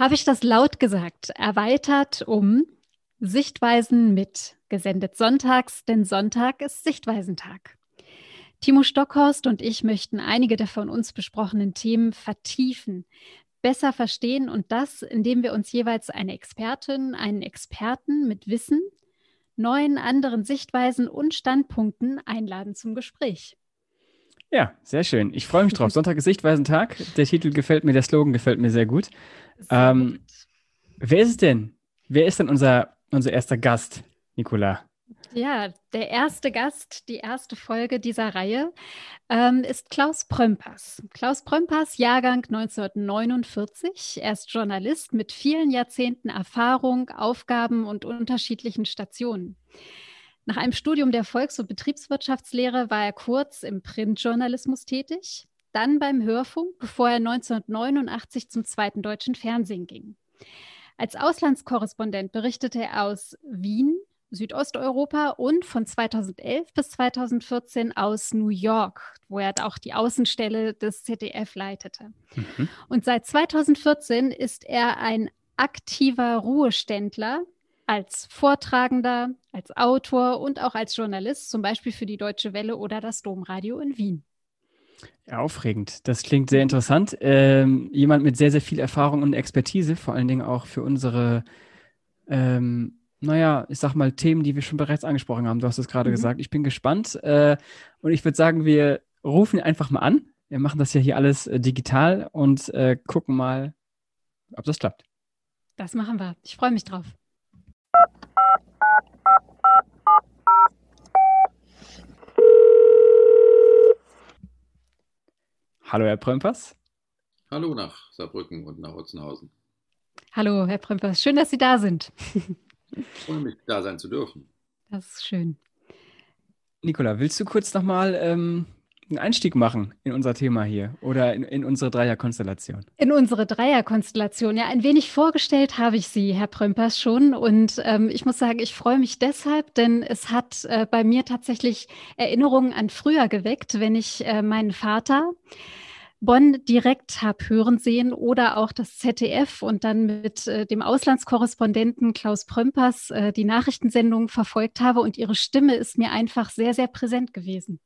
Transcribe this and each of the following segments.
Habe ich das laut gesagt? Erweitert um Sichtweisen mit, gesendet sonntags, denn Sonntag ist Sichtweisentag. Timo Stockhorst und ich möchten einige der von uns besprochenen Themen vertiefen, besser verstehen und das, indem wir uns jeweils eine Expertin, einen Experten mit Wissen, neuen anderen Sichtweisen und Standpunkten einladen zum Gespräch. Ja, sehr schön. Ich freue mich drauf. Sonntag ist Sichtweisentag. Der Titel gefällt mir, der Slogan gefällt mir sehr gut. Sehr ähm, gut. Wer ist es denn? Wer ist denn unser unser erster Gast, Nicola. Ja, der erste Gast, die erste Folge dieser Reihe ähm, ist Klaus Prömpers. Klaus Prömpers, Jahrgang 1949. Er ist Journalist mit vielen Jahrzehnten Erfahrung, Aufgaben und unterschiedlichen Stationen. Nach einem Studium der Volks- und Betriebswirtschaftslehre war er kurz im Printjournalismus tätig, dann beim Hörfunk, bevor er 1989 zum zweiten deutschen Fernsehen ging. Als Auslandskorrespondent berichtete er aus Wien, Südosteuropa und von 2011 bis 2014 aus New York, wo er auch die Außenstelle des ZDF leitete. Mhm. Und seit 2014 ist er ein aktiver Ruheständler als Vortragender, als Autor und auch als Journalist, zum Beispiel für die Deutsche Welle oder das Domradio in Wien. Aufregend. Das klingt sehr interessant. Ähm, jemand mit sehr, sehr viel Erfahrung und Expertise, vor allen Dingen auch für unsere, ähm, naja, ich sag mal, Themen, die wir schon bereits angesprochen haben. Du hast es gerade mhm. gesagt. Ich bin gespannt äh, und ich würde sagen, wir rufen ihn einfach mal an. Wir machen das ja hier alles äh, digital und äh, gucken mal, ob das klappt. Das machen wir. Ich freue mich drauf. Hallo, Herr Prömpers. Hallo nach Saarbrücken und nach Otzenhausen. Hallo, Herr Prömpers. Schön, dass Sie da sind. Ich freue mich, da sein zu dürfen. Das ist schön. Nicola, willst du kurz nochmal ähm, einen Einstieg machen in unser Thema hier oder in, in unsere Dreierkonstellation? In unsere Dreierkonstellation. Ja, ein wenig vorgestellt habe ich Sie, Herr Prömpers, schon. Und ähm, ich muss sagen, ich freue mich deshalb, denn es hat äh, bei mir tatsächlich Erinnerungen an früher geweckt, wenn ich äh, meinen Vater Bonn direkt habe hören sehen oder auch das ZDF und dann mit äh, dem Auslandskorrespondenten Klaus Prömpers äh, die Nachrichtensendung verfolgt habe und ihre Stimme ist mir einfach sehr, sehr präsent gewesen.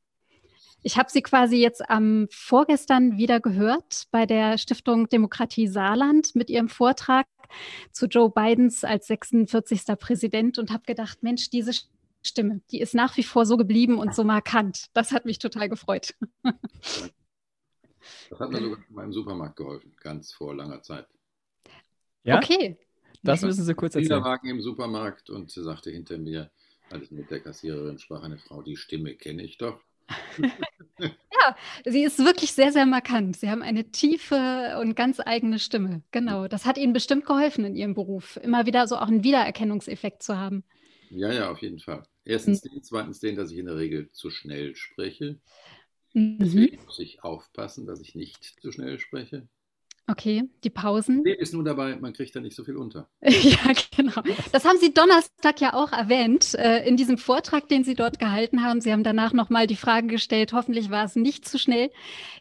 Ich habe sie quasi jetzt am vorgestern wieder gehört bei der Stiftung Demokratie Saarland mit ihrem Vortrag zu Joe Bidens als 46. Präsident und habe gedacht, Mensch, diese Stimme, die ist nach wie vor so geblieben und so markant. Das hat mich total gefreut. Das hat mir sogar in meinem Supermarkt geholfen, ganz vor langer Zeit. Ja? Okay. Das müssen Sie kurz erzählen. Wagen im Supermarkt und sie sagte hinter mir, als ich mit der Kassiererin sprach, eine Frau, die Stimme kenne ich doch. Ja, sie ist wirklich sehr, sehr markant. Sie haben eine tiefe und ganz eigene Stimme. Genau. Das hat Ihnen bestimmt geholfen in Ihrem Beruf, immer wieder so auch einen Wiedererkennungseffekt zu haben. Ja, ja, auf jeden Fall. Erstens mhm. den, zweitens den, dass ich in der Regel zu schnell spreche. Mhm. Deswegen muss ich aufpassen, dass ich nicht zu schnell spreche. Okay, die Pausen. Problem ist nur dabei, man kriegt da nicht so viel unter. ja, genau. Das haben Sie Donnerstag ja auch erwähnt, äh, in diesem Vortrag, den Sie dort gehalten haben. Sie haben danach nochmal die Frage gestellt, hoffentlich war es nicht zu schnell.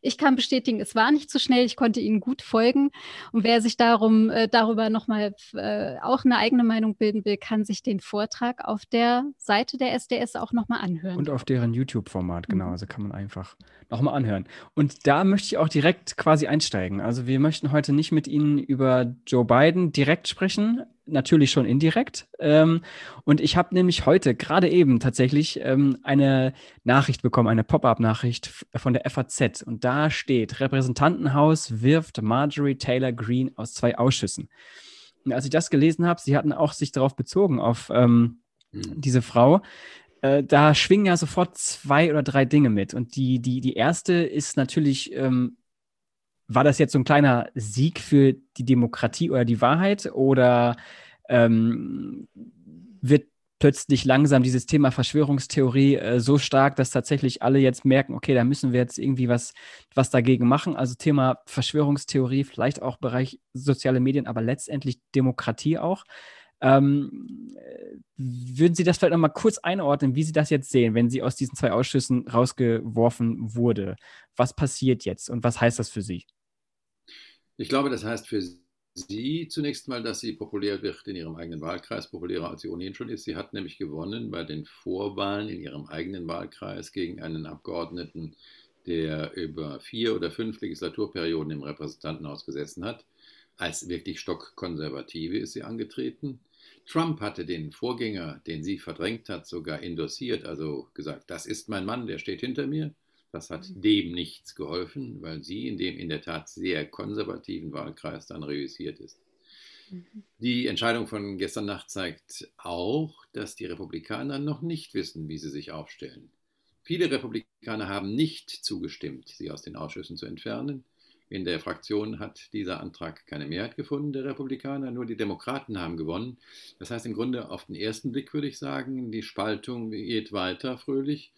Ich kann bestätigen, es war nicht zu schnell. Ich konnte Ihnen gut folgen. Und wer sich darum, äh, darüber nochmal äh, auch eine eigene Meinung bilden will, kann sich den Vortrag auf der Seite der SDS auch nochmal anhören. Und auf deren YouTube-Format, genau. Mhm. Also kann man einfach nochmal anhören. Und da möchte ich auch direkt quasi einsteigen. Also wir möchten heute nicht mit Ihnen über Joe Biden direkt sprechen, natürlich schon indirekt. Ähm, und ich habe nämlich heute gerade eben tatsächlich ähm, eine Nachricht bekommen, eine Pop-up-Nachricht von der FAZ. Und da steht, Repräsentantenhaus wirft Marjorie Taylor Greene aus zwei Ausschüssen. Und als ich das gelesen habe, sie hatten auch sich darauf bezogen, auf ähm, mhm. diese Frau, äh, da schwingen ja sofort zwei oder drei Dinge mit. Und die, die, die erste ist natürlich, ähm, war das jetzt so ein kleiner Sieg für die Demokratie oder die Wahrheit? Oder ähm, wird plötzlich langsam dieses Thema Verschwörungstheorie äh, so stark, dass tatsächlich alle jetzt merken, okay, da müssen wir jetzt irgendwie was, was dagegen machen. Also Thema Verschwörungstheorie, vielleicht auch Bereich soziale Medien, aber letztendlich Demokratie auch. Ähm, würden Sie das vielleicht nochmal kurz einordnen, wie Sie das jetzt sehen, wenn sie aus diesen zwei Ausschüssen rausgeworfen wurde? Was passiert jetzt und was heißt das für Sie? Ich glaube, das heißt für sie zunächst mal, dass sie populär wird in ihrem eigenen Wahlkreis, populärer als sie ohnehin schon ist. Sie hat nämlich gewonnen bei den Vorwahlen in ihrem eigenen Wahlkreis gegen einen Abgeordneten, der über vier oder fünf Legislaturperioden im Repräsentantenhaus gesessen hat. Als wirklich stockkonservative ist sie angetreten. Trump hatte den Vorgänger, den sie verdrängt hat, sogar endossiert, also gesagt, das ist mein Mann, der steht hinter mir. Das hat mhm. dem nichts geholfen, weil sie in dem in der Tat sehr konservativen Wahlkreis dann reüssiert ist. Mhm. Die Entscheidung von gestern Nacht zeigt auch, dass die Republikaner noch nicht wissen, wie sie sich aufstellen. Viele Republikaner haben nicht zugestimmt, sie aus den Ausschüssen zu entfernen. In der Fraktion hat dieser Antrag keine Mehrheit gefunden, der Republikaner, nur die Demokraten haben gewonnen. Das heißt im Grunde auf den ersten Blick würde ich sagen, die Spaltung geht weiter fröhlich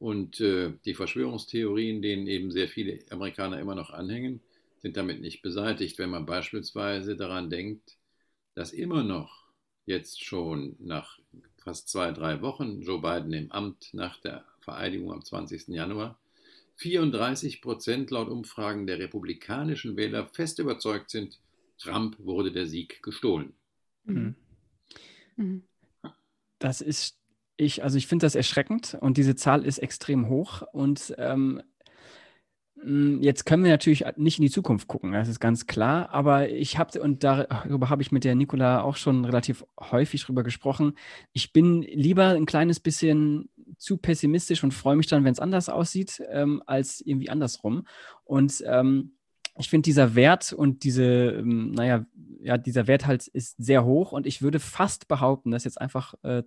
und äh, die Verschwörungstheorien, denen eben sehr viele Amerikaner immer noch anhängen, sind damit nicht beseitigt, wenn man beispielsweise daran denkt, dass immer noch jetzt schon nach fast zwei, drei Wochen Joe Biden im Amt nach der Vereidigung am 20. Januar 34 Prozent laut Umfragen der republikanischen Wähler fest überzeugt sind, Trump wurde der Sieg gestohlen. Mhm. mhm. Das ist ich, also ich finde das erschreckend und diese Zahl ist extrem hoch. Und ähm, hm, jetzt können wir natürlich nicht in die Zukunft gucken, das ist ganz klar. Aber ich habe, und darüber habe ich mit der Nicola auch schon relativ häufig drüber gesprochen, ich bin lieber ein kleines bisschen zu pessimistisch und freue mich dann, wenn es anders aussieht, ähm, als irgendwie andersrum. Und ähm, ich finde, dieser Wert und diese, ähm, naja, ja, dieser Wert halt ist sehr hoch und ich würde fast behaupten, dass jetzt einfach äh,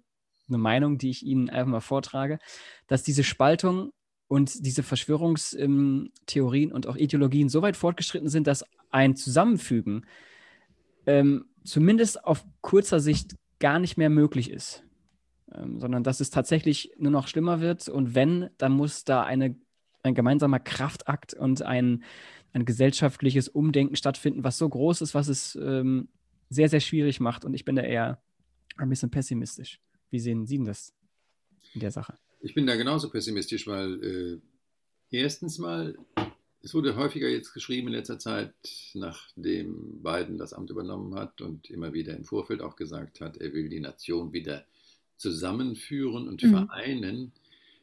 eine Meinung, die ich Ihnen einfach mal vortrage, dass diese Spaltung und diese Verschwörungstheorien und auch Ideologien so weit fortgeschritten sind, dass ein Zusammenfügen ähm, zumindest auf kurzer Sicht gar nicht mehr möglich ist, ähm, sondern dass es tatsächlich nur noch schlimmer wird und wenn, dann muss da eine, ein gemeinsamer Kraftakt und ein, ein gesellschaftliches Umdenken stattfinden, was so groß ist, was es ähm, sehr, sehr schwierig macht und ich bin da eher ein bisschen pessimistisch. Wie sehen Sie das in der Sache? Ich bin da genauso pessimistisch, weil äh, erstens mal, es wurde häufiger jetzt geschrieben in letzter Zeit, nachdem Biden das Amt übernommen hat und immer wieder im Vorfeld auch gesagt hat, er will die Nation wieder zusammenführen und mhm. vereinen.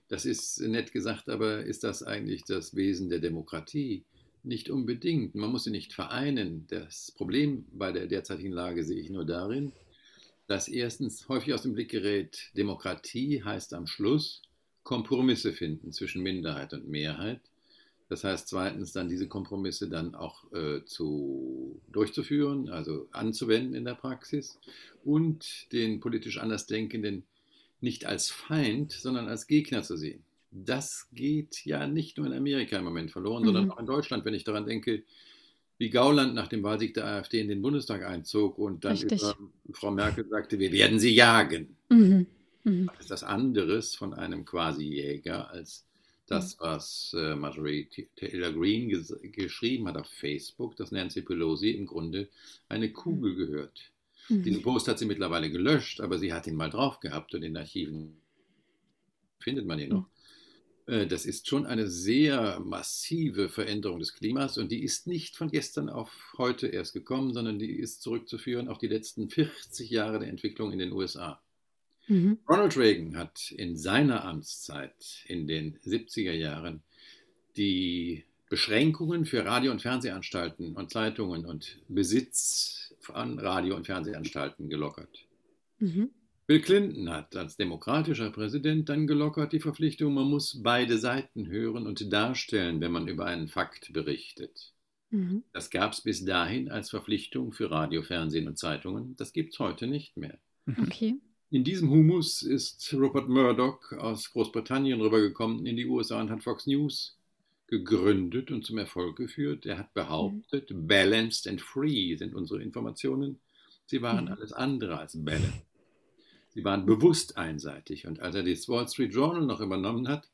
Das ist nett gesagt, aber ist das eigentlich das Wesen der Demokratie? Nicht unbedingt. Man muss sie nicht vereinen. Das Problem bei der derzeitigen Lage sehe ich nur darin, dass erstens häufig aus dem Blick gerät, Demokratie heißt am Schluss Kompromisse finden zwischen Minderheit und Mehrheit. Das heißt zweitens dann diese Kompromisse dann auch äh, zu, durchzuführen, also anzuwenden in der Praxis und den politisch Andersdenkenden nicht als Feind, sondern als Gegner zu sehen. Das geht ja nicht nur in Amerika im Moment verloren, mhm. sondern auch in Deutschland, wenn ich daran denke, wie Gauland nach dem Wahlsieg der AfD in den Bundestag einzog und dann über Frau Merkel sagte, wir werden sie jagen. Mhm. Mhm. Das ist das anderes von einem Quasi-Jäger als das, mhm. was äh, Marjorie Taylor Greene ges geschrieben hat auf Facebook, dass Nancy Pelosi im Grunde eine Kugel gehört. Mhm. Diesen Post hat sie mittlerweile gelöscht, aber sie hat ihn mal drauf gehabt und in Archiven findet man ihn noch. Äh, das ist schon eine sehr massive Veränderung des Klimas und die ist nicht von gestern auf heute erst gekommen, sondern die ist zurückzuführen auf die letzten 40 Jahre der Entwicklung in den USA. Mhm. Ronald Reagan hat in seiner Amtszeit in den 70er Jahren die Beschränkungen für Radio- und Fernsehanstalten und Zeitungen und Besitz von Radio- und Fernsehanstalten gelockert. Mhm. Bill Clinton hat als demokratischer Präsident dann gelockert die Verpflichtung, man muss beide Seiten hören und darstellen, wenn man über einen Fakt berichtet. Mhm. Das gab es bis dahin als Verpflichtung für Radio, Fernsehen und Zeitungen. Das gibt es heute nicht mehr. Mhm. Okay. In diesem Humus ist Rupert Murdoch aus Großbritannien rübergekommen in die USA und hat Fox News gegründet und zum Erfolg geführt. Er hat behauptet, mhm. balanced and free sind unsere Informationen. Sie waren mhm. alles andere als balanced. Sie waren bewusst einseitig. Und als er das Wall Street Journal noch übernommen hat,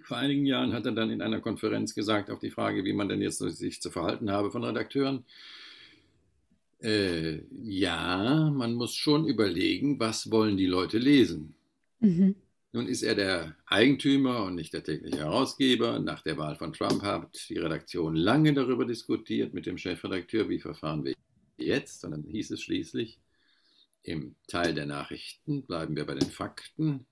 vor einigen Jahren hat er dann in einer Konferenz gesagt, auf die Frage, wie man denn jetzt sich zu verhalten habe von Redakteuren, äh, ja, man muss schon überlegen, was wollen die Leute lesen. Mhm. Nun ist er der Eigentümer und nicht der tägliche Herausgeber. Nach der Wahl von Trump hat die Redaktion lange darüber diskutiert mit dem Chefredakteur, wie verfahren wir. jetzt, sondern hieß es schließlich, im Teil der Nachrichten bleiben wir bei den Fakten,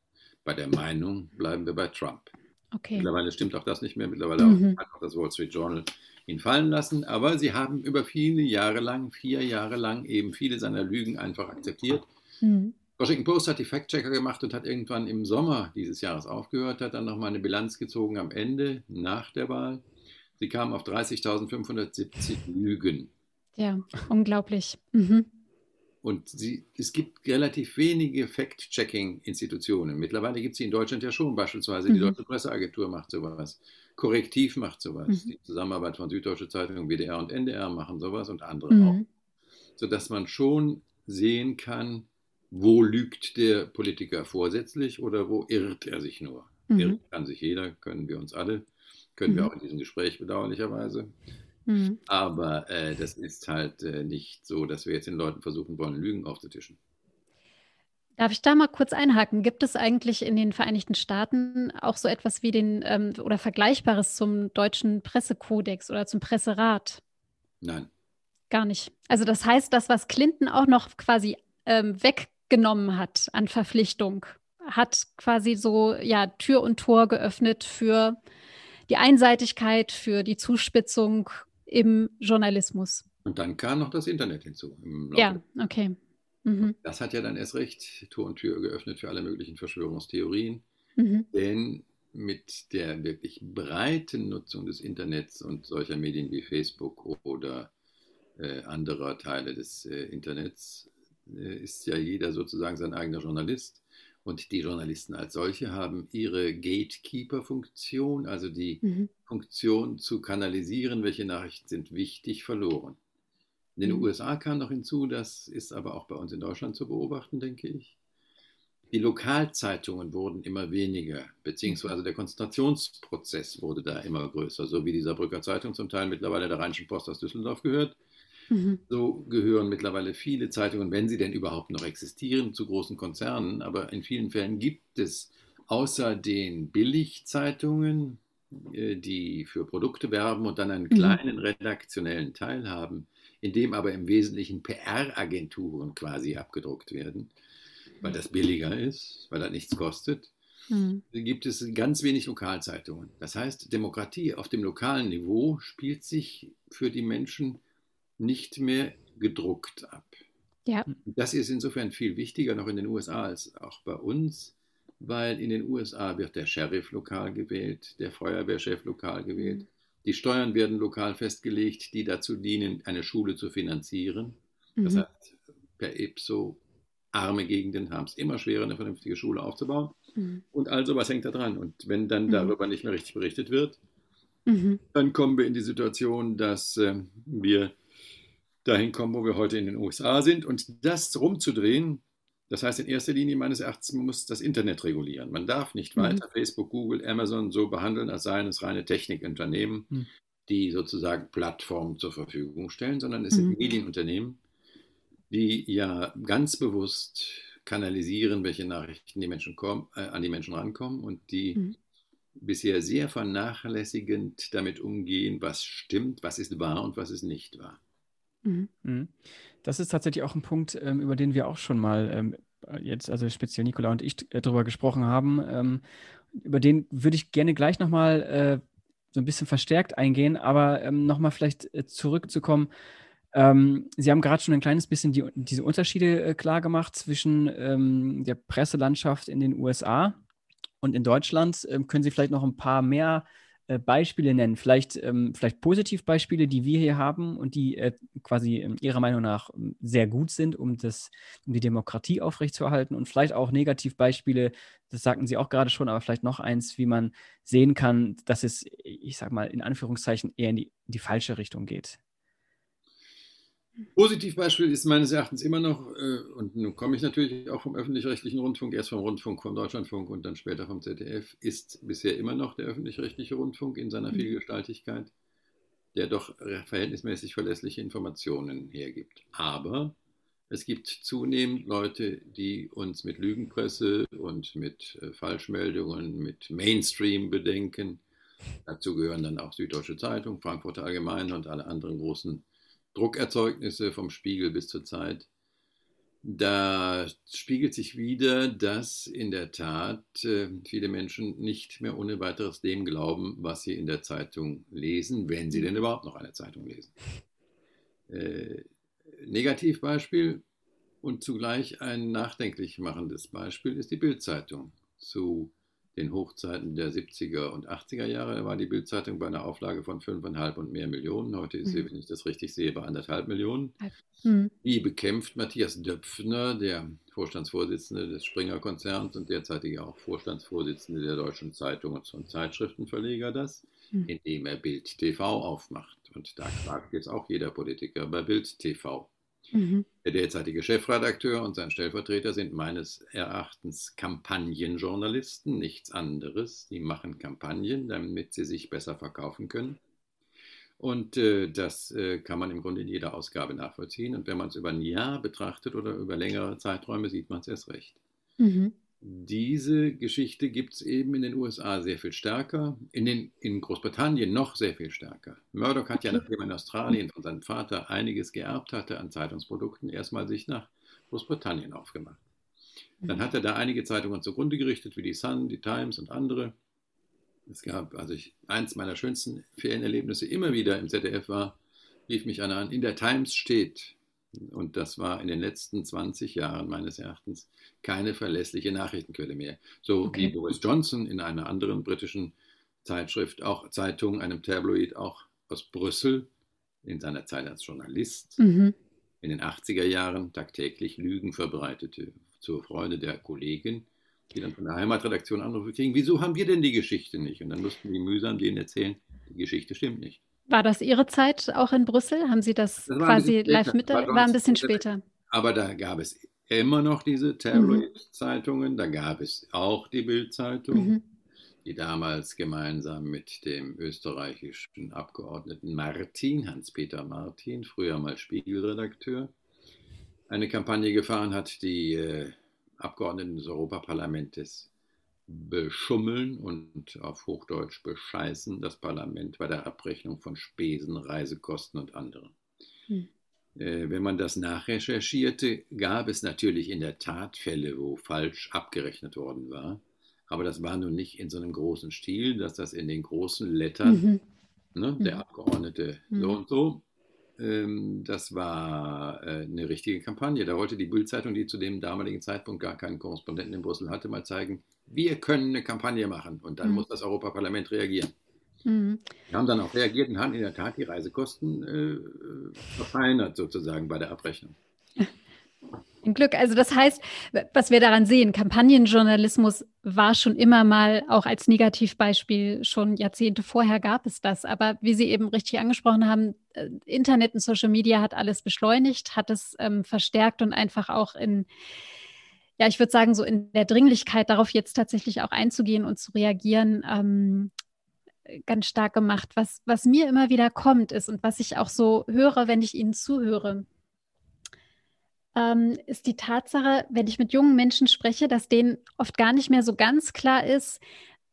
bei der Meinung bleiben wir bei Trump. Okay. Mittlerweile stimmt auch das nicht mehr. Mittlerweile mhm. hat auch das Wall Street Journal ihn fallen lassen. Aber sie haben über viele Jahre lang, vier Jahre lang, eben viele seiner Lügen einfach akzeptiert. Mhm. Washington Post hat die Fact-Checker gemacht und hat irgendwann im Sommer dieses Jahres aufgehört, hat dann nochmal eine Bilanz gezogen am Ende, nach der Wahl. Sie kamen auf 30.570 Lügen. Ja, unglaublich. Mhm. Und sie, es gibt relativ wenige Fact-Checking-Institutionen. Mittlerweile gibt es sie in Deutschland ja schon. Beispielsweise mhm. die Deutsche Presseagentur macht sowas. Korrektiv macht sowas. Mhm. Die Zusammenarbeit von Süddeutsche Zeitung, WDR und NDR machen sowas und andere mhm. auch. Sodass man schon sehen kann, wo lügt der Politiker vorsätzlich oder wo irrt er sich nur. Mhm. Irren kann sich jeder, können wir uns alle, können mhm. wir auch in diesem Gespräch bedauerlicherweise. Mhm. Aber äh, das ist halt äh, nicht so, dass wir jetzt den Leuten versuchen wollen, Lügen aufzutischen. Darf ich da mal kurz einhaken? Gibt es eigentlich in den Vereinigten Staaten auch so etwas wie den ähm, oder Vergleichbares zum deutschen Pressekodex oder zum Presserat? Nein. Gar nicht. Also das heißt, das, was Clinton auch noch quasi ähm, weg genommen hat an Verpflichtung, hat quasi so ja Tür und Tor geöffnet für die Einseitigkeit, für die Zuspitzung im Journalismus. Und dann kam noch das Internet hinzu. ja, okay. Mhm. Das hat ja dann erst recht Tor und Tür geöffnet für alle möglichen Verschwörungstheorien. Mhm. Denn mit der wirklich breiten Nutzung des Internets und solcher Medien wie Facebook oder äh, anderer Teile des äh, Internets äh, ist ja jeder sozusagen sein eigener Journalist. Und die Journalisten als solche haben ihre Gatekeeper-Funktion, also die mhm. Funktion zu kanalisieren, welche Nachrichten sind wichtig, verloren. In den mhm. USA kam noch hinzu, das ist aber auch bei uns in Deutschland zu beobachten, denke ich. Die Lokalzeitungen wurden immer weniger, beziehungsweise der Konzentrationsprozess wurde da immer größer, so wie dieser Brücker Zeitung zum Teil mittlerweile der Rheinischen Post aus Düsseldorf gehört. Mhm. So gehören mittlerweile viele Zeitungen, wenn sie denn überhaupt noch existieren, zu großen Konzernen. Aber in vielen Fällen gibt es außer den Billigzeitungen, äh, die für Produkte werben und dann einen mhm. kleinen redaktionellen Teil haben, in dem aber im Wesentlichen PR-Agenturen quasi abgedruckt werden, weil das billiger ist, weil das nichts kostet. Mhm. gibt es ganz wenig Lokalzeitungen. Das heißt, Demokratie auf dem lokalen Niveau spielt sich für die Menschen nicht mehr gedruckt ab. Ja. Das ist insofern viel wichtiger noch in den USA als auch bei uns, weil in den USA wird der Sheriff lokal gewählt, der Feuerwehrchef lokal gewählt. Mhm. Die Steuern werden lokal festgelegt, die dazu dienen, eine Schule zu finanzieren. Das mhm. heißt, per Ipso, arme Gegenden haben es immer schwerer, eine vernünftige Schule aufzubauen. Mhm. Und also, was hängt da dran? Und wenn dann mhm. darüber nicht mehr richtig berichtet wird, mhm. dann kommen wir in die Situation, dass äh, wir dahin kommen, wo wir heute in den USA sind. Und das rumzudrehen, das heißt in erster Linie meines Erachtens, man muss das Internet regulieren. Man darf nicht mhm. weiter Facebook, Google, Amazon so behandeln, als seien es reine Technikunternehmen, mhm. die sozusagen Plattformen zur Verfügung stellen, sondern es mhm. sind Medienunternehmen, die ja ganz bewusst kanalisieren, welche Nachrichten die Menschen kommen, äh, an die Menschen rankommen und die mhm. bisher sehr vernachlässigend damit umgehen, was stimmt, was ist wahr und was ist nicht wahr. Mhm. mhm. Das ist tatsächlich auch ein Punkt, ähm, über den wir auch schon mal ähm, jetzt, also speziell Nicola und ich, äh, darüber gesprochen haben. Ähm, über den würde ich gerne gleich nochmal äh, so ein bisschen verstärkt eingehen, aber nochmal vielleicht äh, zurückzukommen. Ähm, Sie haben gerade schon ein kleines bisschen die, diese Unterschiede äh, klar gemacht zwischen ähm, der Presselandschaft in den USA und in Deutschland. Ähm, können Sie vielleicht noch ein paar mehr äh, Beispiele nennen, vielleicht, ähm, vielleicht Positivbeispiele, die wir hier haben und die äh, quasi äh, Ihrer Meinung nach ähm, sehr gut sind, um, das, um die Demokratie aufrechtzuerhalten und vielleicht auch Negativbeispiele, das sagten Sie auch gerade schon, aber vielleicht noch eins, wie man sehen kann, dass es, ich sag mal, in Anführungszeichen eher in die, in die falsche Richtung geht. Positivbeispiel ist meines Erachtens immer noch, äh, und nun komme ich natürlich auch vom öffentlich-rechtlichen Rundfunk, erst vom Rundfunk, vom Deutschlandfunk und dann später vom ZDF, ist bisher immer noch der öffentlich-rechtliche Rundfunk in seiner mhm. Vielgestaltigkeit, der doch verhältnismäßig verlässliche Informationen hergibt. Aber es gibt zunehmend Leute, die uns mit Lügenpresse und mit äh, Falschmeldungen, mit Mainstream bedenken. Dazu gehören dann auch Süddeutsche Zeitung, Frankfurter Allgemeine und alle anderen großen Druckerzeugnisse vom Spiegel bis zur Zeit. Da spiegelt sich wieder, dass in der Tat äh, viele Menschen nicht mehr ohne weiteres dem glauben, was sie in der Zeitung lesen, wenn sie denn überhaupt noch eine Zeitung lesen. Äh, Negativbeispiel und zugleich ein nachdenklich machendes Beispiel ist die Bildzeitung zu den Hochzeiten der 70er und 80er Jahre. Da war die Bildzeitung bei einer Auflage von 5,5 und mehr Millionen. Heute ist sie, mhm. wenn ich das richtig sehe, bei anderthalb Millionen. Mhm. Die bekämpft Matthias Döpfner, der Vorstandsvorsitzende des Springer-Konzerns und derzeitige auch Vorstandsvorsitzende der Deutschen Zeitungs- und Zeitschriftenverleger, das, mhm. indem er Bild TV aufmacht. Und da klagt jetzt auch jeder Politiker bei Bild TV. Mhm. Der derzeitige Chefredakteur und sein Stellvertreter sind meines Erachtens Kampagnenjournalisten, nichts anderes. Die machen Kampagnen, damit sie sich besser verkaufen können. Und äh, das äh, kann man im Grunde in jeder Ausgabe nachvollziehen. Und wenn man es über ein Jahr betrachtet oder über längere Zeiträume, sieht man es erst recht. Mhm. Diese Geschichte gibt es eben in den USA sehr viel stärker, in, den, in Großbritannien noch sehr viel stärker. Murdoch hat ja, nachdem er in Australien von seinem Vater einiges geerbt hatte an Zeitungsprodukten, erstmal sich nach Großbritannien aufgemacht. Dann hat er da einige Zeitungen zugrunde gerichtet, wie die Sun, die Times und andere. Es gab, also ich, eins meiner schönsten Ferienerlebnisse immer wieder im ZDF war, rief mich einer an, in der Times steht, und das war in den letzten 20 Jahren meines Erachtens keine verlässliche Nachrichtenquelle mehr. So okay. wie Boris Johnson in einer anderen britischen Zeitschrift, auch Zeitung, einem Tabloid, auch aus Brüssel, in seiner Zeit als Journalist, mhm. in den 80er Jahren tagtäglich Lügen verbreitete, zur Freude der Kollegen, die dann von der Heimatredaktion Anrufe kriegen, wieso haben wir denn die Geschichte nicht? Und dann mussten die mühsam denen erzählen, die Geschichte stimmt nicht. War das Ihre Zeit auch in Brüssel? Haben Sie das, das quasi live mit? War, war ein bisschen später. Aber da gab es immer noch diese Tabloid-Zeitungen, mhm. da gab es auch die Bild-Zeitung, mhm. die damals gemeinsam mit dem österreichischen Abgeordneten Martin, Hans-Peter Martin, früher mal Spiegelredakteur, eine Kampagne gefahren hat, die äh, Abgeordneten des Europaparlamentes beschummeln und auf Hochdeutsch bescheißen das Parlament bei der Abrechnung von Spesen, Reisekosten und anderem. Hm. Äh, wenn man das nachrecherchierte, gab es natürlich in der Tat Fälle, wo falsch abgerechnet worden war. Aber das war nun nicht in so einem großen Stil, dass das in den großen Lettern, mhm. ne, der mhm. Abgeordnete mhm. so und so, das war äh, eine richtige Kampagne. Da wollte die Bildzeitung, die zu dem damaligen Zeitpunkt gar keinen Korrespondenten in Brüssel hatte, mal zeigen, wir können eine Kampagne machen und dann mhm. muss das Europaparlament reagieren. Mhm. Wir haben dann auch reagiert und haben in der Tat die Reisekosten äh, verfeinert sozusagen bei der Abrechnung. Ein Glück. Also das heißt, was wir daran sehen, Kampagnenjournalismus war schon immer mal auch als Negativbeispiel, schon Jahrzehnte vorher gab es das. Aber wie Sie eben richtig angesprochen haben, äh, Internet und Social Media hat alles beschleunigt, hat es ähm, verstärkt und einfach auch in ja, ich würde sagen, so in der Dringlichkeit darauf jetzt tatsächlich auch einzugehen und zu reagieren, ähm, ganz stark gemacht. Was, was mir immer wieder kommt ist und was ich auch so höre, wenn ich Ihnen zuhöre, ähm, ist die Tatsache, wenn ich mit jungen Menschen spreche, dass denen oft gar nicht mehr so ganz klar ist,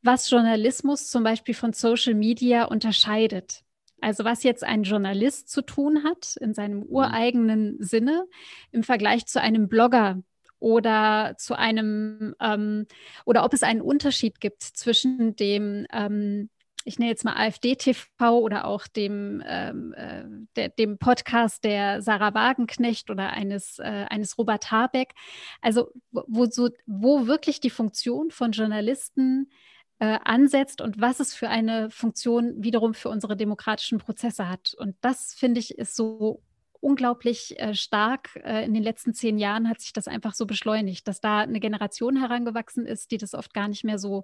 was Journalismus zum Beispiel von Social Media unterscheidet. Also was jetzt ein Journalist zu tun hat in seinem mhm. ureigenen Sinne im Vergleich zu einem Blogger, oder zu einem ähm, oder ob es einen Unterschied gibt zwischen dem ähm, ich nenne jetzt mal AfD-TV oder auch dem, ähm, äh, dem Podcast der Sarah Wagenknecht oder eines, äh, eines Robert Habeck. Also wo, so, wo wirklich die Funktion von Journalisten äh, ansetzt und was es für eine Funktion wiederum für unsere demokratischen Prozesse hat. Und das, finde ich, ist so unglaublich äh, stark. Äh, in den letzten zehn Jahren hat sich das einfach so beschleunigt, dass da eine Generation herangewachsen ist, die das oft gar nicht mehr so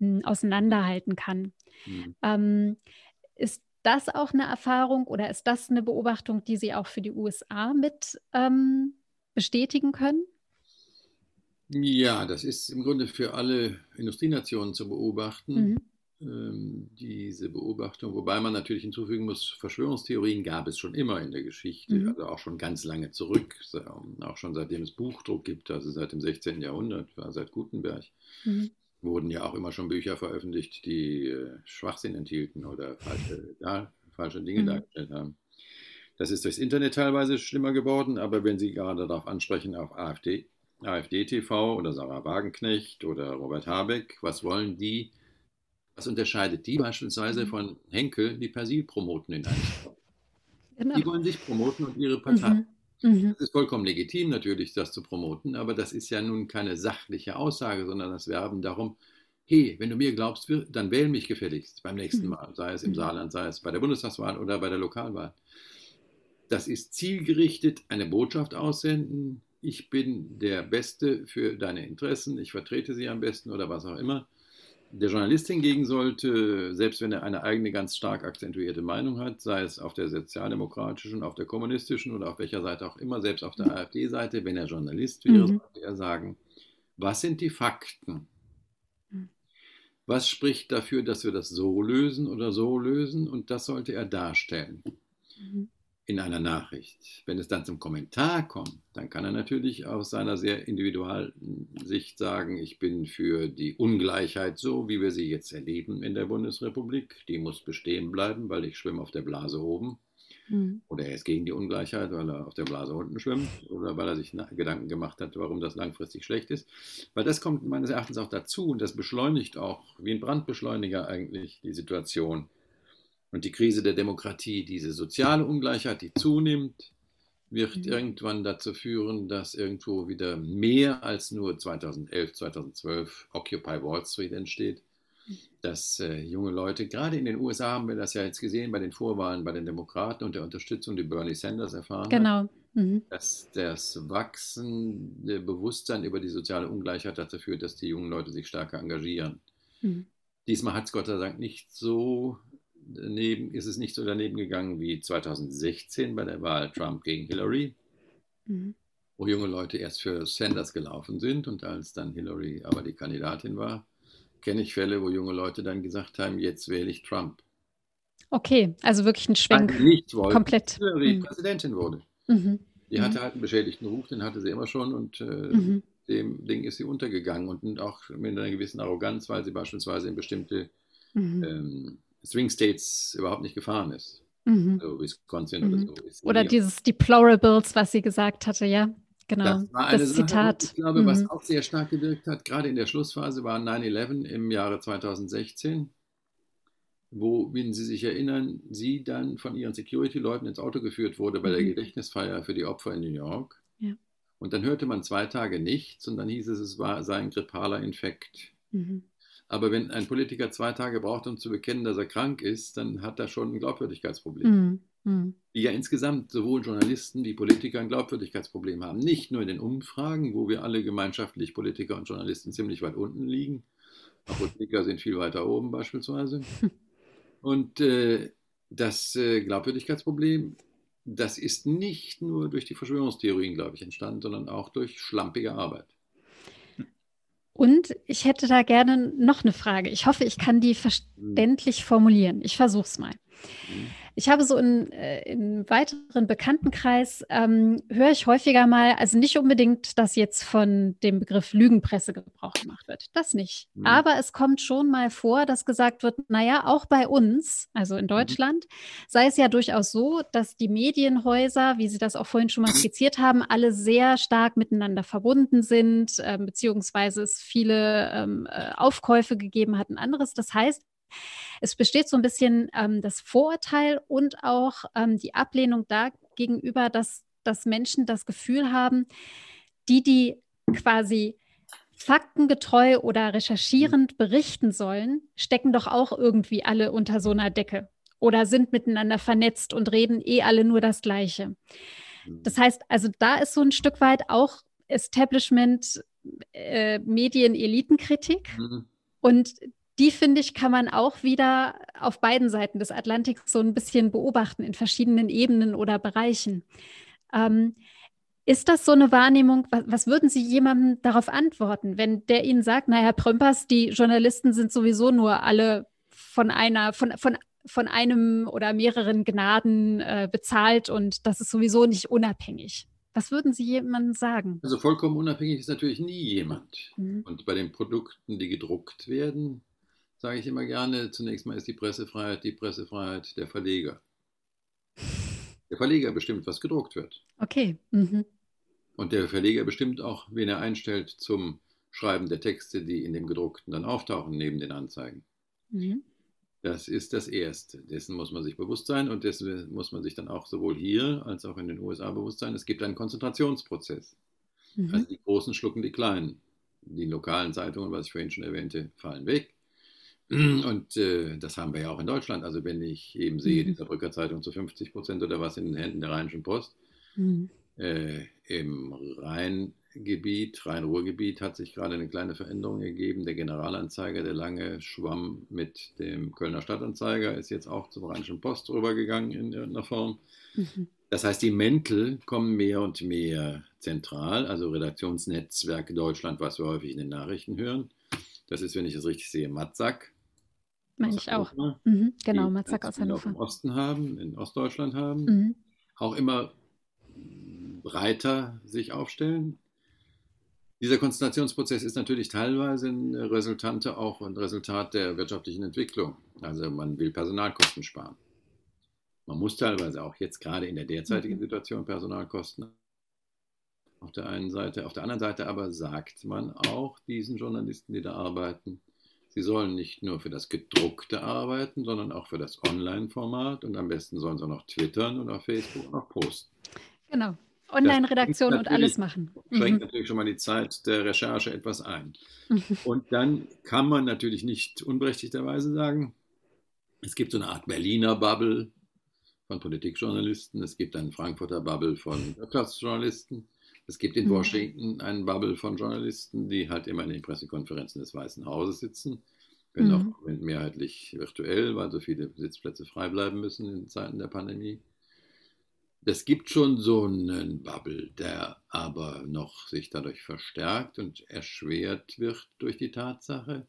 mh, auseinanderhalten kann. Mhm. Ähm, ist das auch eine Erfahrung oder ist das eine Beobachtung, die Sie auch für die USA mit ähm, bestätigen können? Ja, das ist im Grunde für alle Industrienationen zu beobachten. Mhm. Ähm, diese Beobachtung, wobei man natürlich hinzufügen muss, Verschwörungstheorien gab es schon immer in der Geschichte, mhm. also auch schon ganz lange zurück, auch schon seitdem es Buchdruck gibt, also seit dem 16. Jahrhundert, seit Gutenberg, mhm. Wurden ja auch immer schon Bücher veröffentlicht, die äh, Schwachsinn enthielten oder falsche, ja, falsche Dinge mhm. dargestellt haben. Das ist durchs Internet teilweise schlimmer geworden, aber wenn Sie gerade darauf ansprechen, auf AfD, AfD-TV oder Sarah Wagenknecht oder Robert Habeck, was wollen die? Was unterscheidet die beispielsweise mhm. von Henkel, die Persil promoten in einem genau. Die wollen sich promoten und ihre Partei. Mhm. Mhm. Es ist vollkommen legitim natürlich, das zu promoten, aber das ist ja nun keine sachliche Aussage, sondern das Werben darum, hey, wenn du mir glaubst, dann wähl mich gefälligst beim nächsten mhm. Mal, sei es im mhm. Saarland, sei es bei der Bundestagswahl oder bei der Lokalwahl. Das ist zielgerichtet eine Botschaft aussenden, ich bin der Beste für deine Interessen, ich vertrete sie am besten oder was auch immer. Der Journalist hingegen sollte, selbst wenn er eine eigene ganz stark akzentuierte Meinung hat, sei es auf der sozialdemokratischen, auf der kommunistischen oder auf welcher Seite auch immer, selbst auf der mhm. AfD-Seite, wenn er Journalist wäre, mhm. sollte er sagen, was sind die Fakten? Mhm. Was spricht dafür, dass wir das so lösen oder so lösen? Und das sollte er darstellen. Mhm in einer Nachricht. Wenn es dann zum Kommentar kommt, dann kann er natürlich aus seiner sehr individualen Sicht sagen, ich bin für die Ungleichheit so, wie wir sie jetzt erleben in der Bundesrepublik. Die muss bestehen bleiben, weil ich schwimme auf der Blase oben. Mhm. Oder er ist gegen die Ungleichheit, weil er auf der Blase unten schwimmt. Oder weil er sich Gedanken gemacht hat, warum das langfristig schlecht ist. Weil das kommt meines Erachtens auch dazu und das beschleunigt auch, wie ein Brandbeschleuniger eigentlich, die Situation und die Krise der Demokratie, diese soziale Ungleichheit, die zunimmt, wird mhm. irgendwann dazu führen, dass irgendwo wieder mehr als nur 2011, 2012 Occupy Wall Street entsteht. Mhm. Dass äh, junge Leute, gerade in den USA haben wir das ja jetzt gesehen bei den Vorwahlen bei den Demokraten und der Unterstützung, die Bernie Sanders erfahren genau. Mhm. dass das wachsende Bewusstsein über die soziale Ungleichheit dazu führt, dass die jungen Leute sich stärker engagieren. Mhm. Diesmal hat es Gott sei Dank nicht so daneben, ist es nicht so daneben gegangen wie 2016 bei der Wahl Trump gegen Hillary, mhm. wo junge Leute erst für Sanders gelaufen sind und als dann Hillary aber die Kandidatin war, kenne ich Fälle, wo junge Leute dann gesagt haben, jetzt wähle ich Trump. Okay, also wirklich ein Schwenk. Nicht wollten, komplett. Hillary mhm. Präsidentin wurde. Mhm. Die hatte mhm. halt einen beschädigten Ruf, den hatte sie immer schon und äh, mhm. dem Ding ist sie untergegangen und auch mit einer gewissen Arroganz, weil sie beispielsweise in bestimmte mhm. ähm, Swing States überhaupt nicht gefahren ist. Mhm. So Wisconsin mhm. oder so. Oder dieses Deplorables, was sie gesagt hatte, ja. Genau, das, war das Zitat. ich glaube, mhm. was auch sehr stark gewirkt hat, gerade in der Schlussphase, war 9-11 im Jahre 2016, wo, wenn Sie sich erinnern, sie dann von ihren Security-Leuten ins Auto geführt wurde bei der mhm. Gedächtnisfeier für die Opfer in New York. Ja. Und dann hörte man zwei Tage nichts und dann hieß es, es war sein grippaler Infekt. Mhm. Aber wenn ein Politiker zwei Tage braucht, um zu bekennen, dass er krank ist, dann hat er schon ein Glaubwürdigkeitsproblem. Mm, mm. Wie ja insgesamt sowohl Journalisten wie Politiker ein Glaubwürdigkeitsproblem haben. Nicht nur in den Umfragen, wo wir alle gemeinschaftlich, Politiker und Journalisten, ziemlich weit unten liegen. Politiker sind viel weiter oben beispielsweise. Und äh, das äh, Glaubwürdigkeitsproblem, das ist nicht nur durch die Verschwörungstheorien, glaube ich, entstanden, sondern auch durch schlampige Arbeit. Und ich hätte da gerne noch eine Frage. Ich hoffe, ich kann die verständlich formulieren. Ich versuche es mal. Ich habe so in, äh, im weiteren Bekanntenkreis, ähm, höre ich häufiger mal, also nicht unbedingt, dass jetzt von dem Begriff Lügenpresse Gebrauch gemacht wird. Das nicht. Mhm. Aber es kommt schon mal vor, dass gesagt wird, naja, auch bei uns, also in mhm. Deutschland, mhm. sei es ja durchaus so, dass die Medienhäuser, wie Sie das auch vorhin schon mal skizziert haben, alle sehr stark miteinander verbunden sind, äh, beziehungsweise es viele ähm, äh, Aufkäufe gegeben hat und anderes. Das heißt, es besteht so ein bisschen ähm, das Vorurteil und auch ähm, die Ablehnung da gegenüber, dass, dass Menschen das Gefühl haben, die, die quasi faktengetreu oder recherchierend berichten sollen, stecken doch auch irgendwie alle unter so einer Decke oder sind miteinander vernetzt und reden eh alle nur das Gleiche. Das heißt, also da ist so ein Stück weit auch Establishment, äh, Medien, Elitenkritik. Mhm. Und die, finde ich, kann man auch wieder auf beiden Seiten des Atlantiks so ein bisschen beobachten, in verschiedenen Ebenen oder Bereichen. Ähm, ist das so eine Wahrnehmung? Was, würden Sie jemandem darauf antworten, wenn der Ihnen sagt, na Herr Prömpers, die Journalisten sind sowieso nur alle von einer, von, von, von einem oder mehreren Gnaden äh, bezahlt und das ist sowieso nicht unabhängig? Was würden Sie jemandem sagen? Also vollkommen unabhängig ist natürlich nie jemand. Mhm. Und bei den Produkten, die gedruckt werden, sage ich immer gerne, zunächst mal ist die Pressefreiheit die Pressefreiheit der Verleger. Der Verleger bestimmt, was gedruckt wird. Okay. Mhm. Und der Verleger bestimmt auch, wen er einstellt zum Schreiben der Texte, die in dem gedruckten dann auftauchen, neben den Anzeigen. Mhm. Das ist das Erste. Dessen muss man sich bewusst sein und dessen muss man sich dann auch sowohl hier als auch in den USA bewusst sein. Es gibt einen Konzentrationsprozess. Mhm. Also die Großen schlucken die Kleinen. Die lokalen Zeitungen, was ich vorhin schon erwähnte, fallen weg. Und äh, das haben wir ja auch in Deutschland. Also wenn ich eben sehe, mhm. die Saarbrücker Zeitung zu 50 Prozent oder was in den Händen der Rheinischen Post, mhm. äh, im Rheingebiet, Rhein-Ruhr-Gebiet hat sich gerade eine kleine Veränderung ergeben. Der Generalanzeiger, der lange schwamm mit dem Kölner Stadtanzeiger, ist jetzt auch zur Rheinischen Post rübergegangen in irgendeiner Form. Mhm. Das heißt, die Mäntel kommen mehr und mehr zentral, also Redaktionsnetzwerk Deutschland, was wir häufig in den Nachrichten hören. Das ist, wenn ich es richtig sehe, Matzak. Meine ich auch. Mhm, genau, Matzak aus Hannover. Im Osten haben, in Ostdeutschland haben. Mhm. Auch immer breiter sich aufstellen. Dieser Konzentrationsprozess ist natürlich teilweise ein Resultante auch ein Resultat der wirtschaftlichen Entwicklung. Also man will Personalkosten sparen. Man muss teilweise auch jetzt gerade in der derzeitigen mhm. Situation Personalkosten auf der einen Seite. Auf der anderen Seite aber sagt man auch diesen Journalisten, die da arbeiten, sie sollen nicht nur für das gedruckte arbeiten, sondern auch für das Online-Format und am besten sollen sie auch noch twittern und auf Facebook auch posten. Genau. Online-Redaktion und alles machen. Schränkt mhm. natürlich schon mal die Zeit der Recherche etwas ein. Und dann kann man natürlich nicht unberechtigterweise sagen, es gibt so eine Art Berliner Bubble von Politikjournalisten, es gibt einen Frankfurter Bubble von Wirtschaftsjournalisten, es gibt in mhm. Washington einen Bubble von Journalisten, die halt immer in den Pressekonferenzen des Weißen Hauses sitzen, wenn mhm. auch mehrheitlich virtuell, weil so viele Sitzplätze frei bleiben müssen in Zeiten der Pandemie es gibt schon so einen Bubble, der aber noch sich dadurch verstärkt und erschwert wird durch die Tatsache,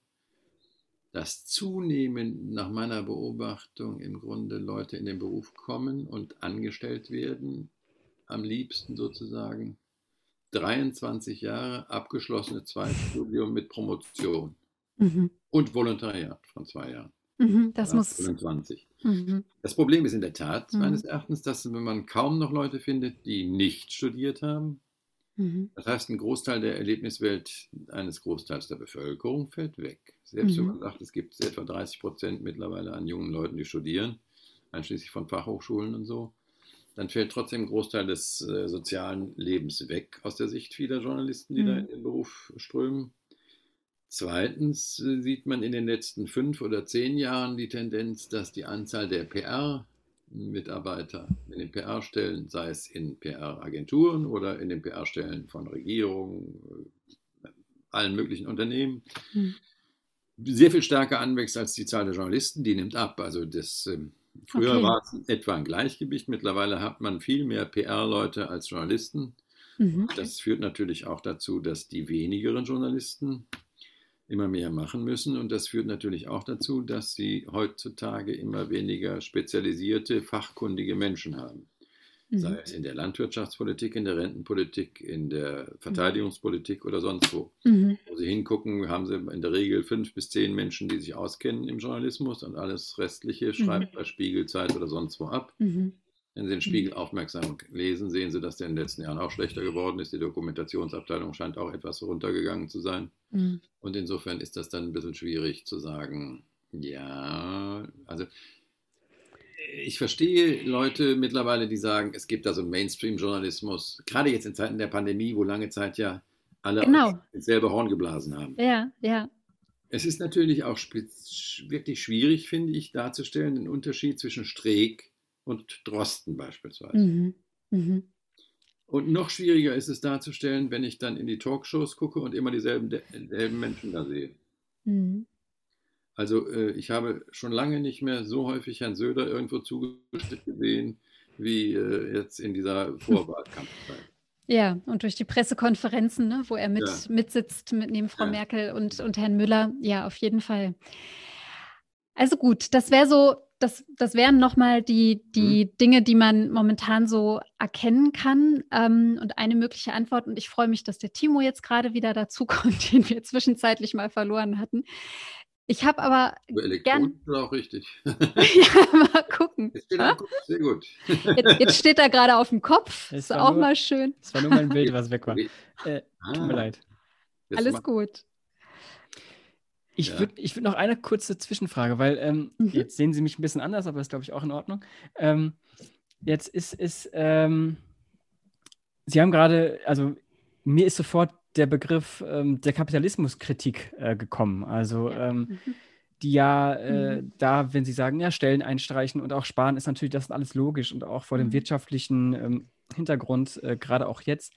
dass zunehmend nach meiner Beobachtung im Grunde Leute in den Beruf kommen und angestellt werden, am liebsten sozusagen 23 Jahre abgeschlossene Zweitstudium mit Promotion mhm. und Volontariat von zwei Jahren. Mhm, das muss. 25. Mhm. Das Problem ist in der Tat, mhm. meines Erachtens, dass man kaum noch Leute findet, die nicht studiert haben. Mhm. Das heißt, ein Großteil der Erlebniswelt eines Großteils der Bevölkerung fällt weg. Selbst wenn mhm. man sagt, es gibt etwa 30 Prozent mittlerweile an jungen Leuten, die studieren, einschließlich von Fachhochschulen und so, dann fällt trotzdem ein Großteil des äh, sozialen Lebens weg aus der Sicht vieler Journalisten, die da mhm. in den Beruf strömen. Zweitens äh, sieht man in den letzten fünf oder zehn Jahren die Tendenz, dass die Anzahl der PR-Mitarbeiter in den PR-Stellen, sei es in PR-Agenturen oder in den PR-Stellen von Regierungen, äh, allen möglichen Unternehmen, hm. sehr viel stärker anwächst als die Zahl der Journalisten. Die nimmt ab. Also das, ähm, früher okay. war es etwa ein Gleichgewicht. Mittlerweile hat man viel mehr PR-Leute als Journalisten. Mhm. Das führt natürlich auch dazu, dass die wenigeren Journalisten immer mehr machen müssen. Und das führt natürlich auch dazu, dass sie heutzutage immer weniger spezialisierte, fachkundige Menschen haben. Mhm. Sei es in der Landwirtschaftspolitik, in der Rentenpolitik, in der Verteidigungspolitik oder sonst wo. Mhm. Wo sie hingucken, haben sie in der Regel fünf bis zehn Menschen, die sich auskennen im Journalismus und alles Restliche schreibt mhm. bei Spiegelzeit oder sonst wo ab. Mhm. Wenn Sie den Spiegel mhm. aufmerksam lesen, sehen Sie, dass der in den letzten Jahren auch schlechter geworden ist. Die Dokumentationsabteilung scheint auch etwas runtergegangen zu sein. Mhm. Und insofern ist das dann ein bisschen schwierig zu sagen, ja, also ich verstehe Leute mittlerweile, die sagen, es gibt da so einen Mainstream-Journalismus, gerade jetzt in Zeiten der Pandemie, wo lange Zeit ja alle genau. ins selbe Horn geblasen haben. Ja, ja. Es ist natürlich auch wirklich schwierig, finde ich, darzustellen, den Unterschied zwischen Streeck und Drosten beispielsweise. Mhm. Mhm. Und noch schwieriger ist es darzustellen, wenn ich dann in die Talkshows gucke und immer dieselben, dieselben Menschen da sehe. Mhm. Also äh, ich habe schon lange nicht mehr so häufig Herrn Söder irgendwo zugeschnitten gesehen, wie äh, jetzt in dieser Vorwahlkampfzeit. Ja, und durch die Pressekonferenzen, ne, wo er mit, ja. mitsitzt, mit neben Frau ja. Merkel und, und Herrn Müller, ja, auf jeden Fall. Also gut, das wäre so das, das wären nochmal die, die mhm. Dinge, die man momentan so erkennen kann. Ähm, und eine mögliche Antwort, und ich freue mich, dass der Timo jetzt gerade wieder dazukommt, den wir zwischenzeitlich mal verloren hatten, Ich habe aber gern. Ist auch richtig. ja, mal gucken. Jetzt steht er am Kopf. Sehr gut. Jetzt, jetzt steht er gerade auf dem Kopf. Es Ist war auch nur- mal schön. Es war nur mein Bild, was weg war. Äh, Ah, tut mir leid. das Alles gut. Ich Ja. würde ich würd noch eine kurze Zwischenfrage, weil ähm, Mhm. jetzt sehen Sie mich ein bisschen anders, aber ist, glaube ich, auch in Ordnung. Ähm, jetzt ist es, ähm, Sie haben gerade, also mir ist sofort der Begriff ähm, der Kapitalismuskritik äh, gekommen. Also ähm, Mhm. die ja äh, Mhm. da, wenn Sie sagen, ja, Stellen einstreichen und auch sparen, ist natürlich das ist alles logisch und auch vor dem Mhm. wirtschaftlichen ähm, Hintergrund, äh, gerade auch jetzt.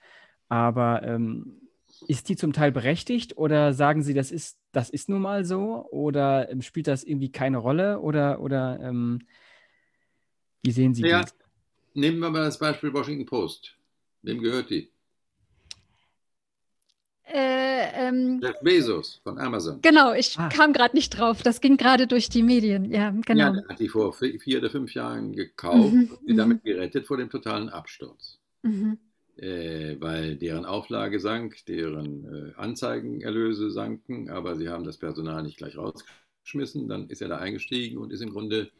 Aber ähm, ist die zum Teil berechtigt oder sagen Sie, das ist, das ist nun mal so oder ähm, spielt das irgendwie keine Rolle oder, oder ähm, wie sehen Sie Ja, das? nehmen wir mal das Beispiel Washington Post. Wem gehört die? Äh, ähm, Jeff Bezos von Amazon. genau, ich Ah. kam gerade nicht drauf. Das ging gerade durch die Medien. Ja, Ja, genau. der hat die vor vi- vier oder fünf Jahren gekauft Mhm, und sie damit gerettet vor dem totalen Absturz. Mhm. Äh, weil deren Auflage sank, deren äh, Anzeigenerlöse sanken, aber sie haben das Personal nicht gleich rausgeschmissen. Dann ist er da eingestiegen und ist im Grunde äh,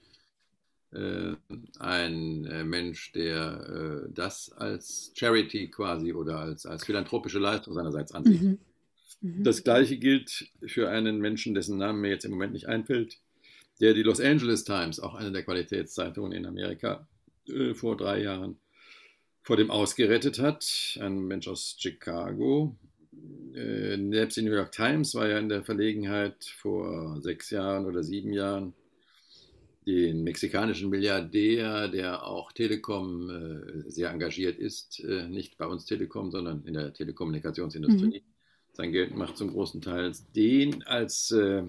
ein äh, Mensch, der äh, das als Charity quasi oder als, als philanthropische Leistung seinerseits ansieht. Mhm. Mhm. Das gleiche gilt für einen Menschen, dessen Name mir jetzt im Moment nicht einfällt, der die Los Angeles Times, auch eine der Qualitätszeitungen in Amerika, äh, vor drei Jahren vor dem Ausgerettet hat. Ein Mensch aus Chicago. Äh, selbst die New York Times war ja in der Verlegenheit vor sechs Jahren oder sieben Jahren den mexikanischen Milliardär, der auch Telekom äh, sehr engagiert ist, äh, nicht bei uns Telekom, sondern in der Telekommunikationsindustrie, sein Geld macht zum großen Teil, den als äh,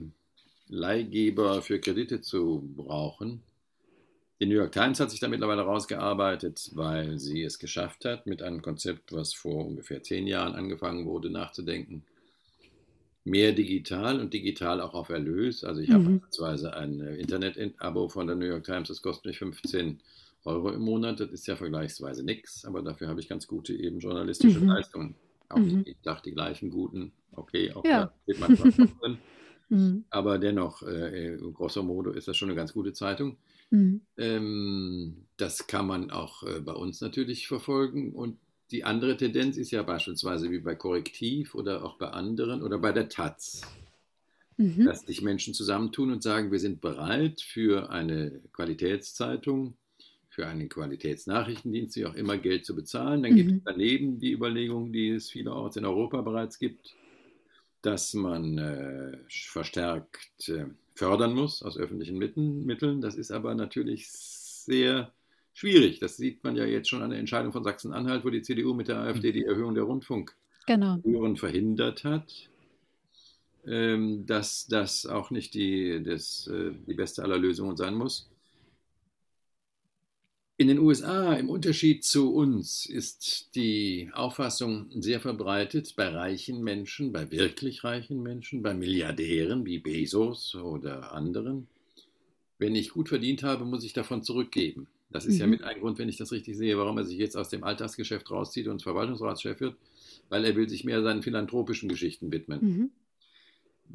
Leihgeber für Kredite zu brauchen. Die New York Times hat sich da mittlerweile rausgearbeitet, weil sie es geschafft hat, mit einem Konzept, was vor ungefähr zehn Jahren angefangen wurde, nachzudenken. Mehr digital und digital auch auf Erlös. Also ich habe Mhm. beispielsweise ein äh, Internet-Abo von der New York Times, das kostet mich 15 Euro im Monat. Das ist ja vergleichsweise nichts, aber dafür habe ich ganz gute eben journalistische Mhm. Leistungen. Auch Mhm. ich dachte, die gleichen guten. Okay, auch Ja. da steht manchmal drin. Mhm. Aber dennoch, äh, grosso modo ist das schon eine ganz gute Zeitung. Mhm. Ähm, das kann man auch äh, bei uns natürlich verfolgen. Und die andere Tendenz ist ja beispielsweise wie bei Korrektiv oder auch bei anderen oder bei der Taz, Mhm. dass sich Menschen zusammentun und sagen, wir sind bereit für eine Qualitätszeitung, für einen Qualitätsnachrichtendienst, wie auch immer, Geld zu bezahlen. Dann gibt Mhm. es daneben die Überlegung, die es vielerorts in Europa bereits gibt, dass man äh, verstärkt äh, fördern muss aus öffentlichen Mitteln. Das ist aber natürlich sehr schwierig. Das sieht man ja jetzt schon an der Entscheidung von Sachsen-Anhalt, wo die CDU mit der AfD die Erhöhung der Rundfunkgebühren Genau. verhindert hat. Ähm, dass das auch nicht die, das, äh, die beste aller Lösungen sein muss. In den USA, im Unterschied zu uns, ist die Auffassung sehr verbreitet bei reichen Menschen, bei wirklich reichen Menschen, bei Milliardären wie Bezos oder anderen. Wenn ich gut verdient habe, muss ich davon zurückgeben. Das ist ja Mhm. mit ein Grund, wenn ich das richtig sehe, warum er sich jetzt aus dem Alltagsgeschäft rauszieht und Verwaltungsratschef wird, weil er will sich mehr seinen philanthropischen Geschichten widmen. Mhm.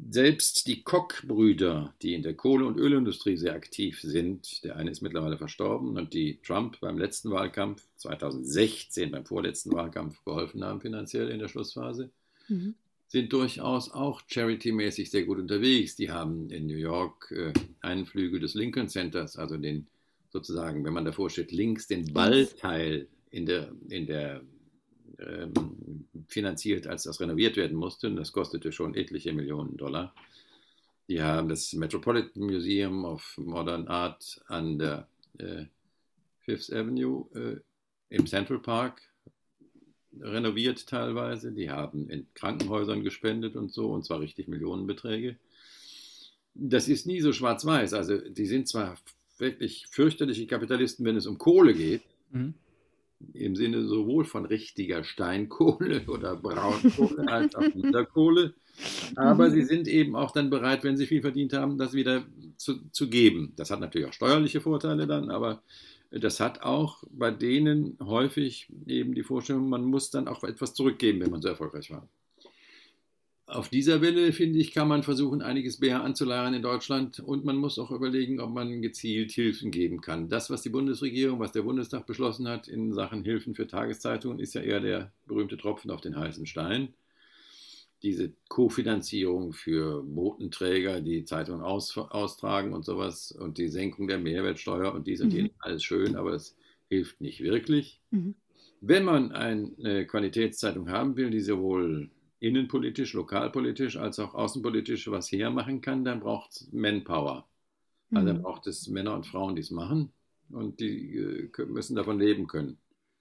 Selbst die Koch-Brüder, die in der Kohle- und Ölindustrie sehr aktiv sind, der eine ist mittlerweile verstorben und die Trump beim letzten Wahlkampf, 2016 beim vorletzten Wahlkampf geholfen haben finanziell in der Schlussphase, Mhm. sind durchaus auch charity-mäßig sehr gut unterwegs. Die haben in New York äh, einen Flügel des Lincoln Centers, also den sozusagen, wenn man davor steht, links den Ballteil in der, in der ähm, finanziert, als das renoviert werden musste. Und das kostete schon etliche Millionen Dollar. Die haben das Metropolitan Museum of Modern Art an der äh, Fifth Avenue äh, im Central Park renoviert teilweise. Die haben in Krankenhäusern gespendet und so, und zwar richtig Millionenbeträge. Das ist nie so schwarz-weiß. Also die sind zwar wirklich fürchterliche Kapitalisten, wenn es um Kohle geht, Mhm. im Sinne sowohl von richtiger Steinkohle oder Braunkohle als auch Niederkohle. Aber Mhm. sie sind eben auch dann bereit, wenn sie viel verdient haben, das wieder zu, zu geben. Das hat natürlich auch steuerliche Vorteile dann, aber das hat auch bei denen häufig eben die Vorstellung, man muss dann auch etwas zurückgeben, wenn man so erfolgreich war. Auf dieser Welle, finde ich, kann man versuchen, einiges mehr anzuleiern in Deutschland. Und man muss auch überlegen, ob man gezielt Hilfen geben kann. Das, was die Bundesregierung, was der Bundestag beschlossen hat in Sachen Hilfen für Tageszeitungen, ist ja eher der berühmte Tropfen auf den heißen Stein. Diese Kofinanzierung für Botenträger, die Zeitungen aus, austragen und sowas und die Senkung der Mehrwertsteuer und dies und mhm. jenes, alles schön, aber das hilft nicht wirklich. Mhm. Wenn man eine Qualitätszeitung haben will, die sowohl innenpolitisch, lokalpolitisch als auch außenpolitisch was hermachen kann, dann braucht es Manpower. Also dann mhm. braucht es Männer und Frauen, die es machen und die äh, müssen davon leben können.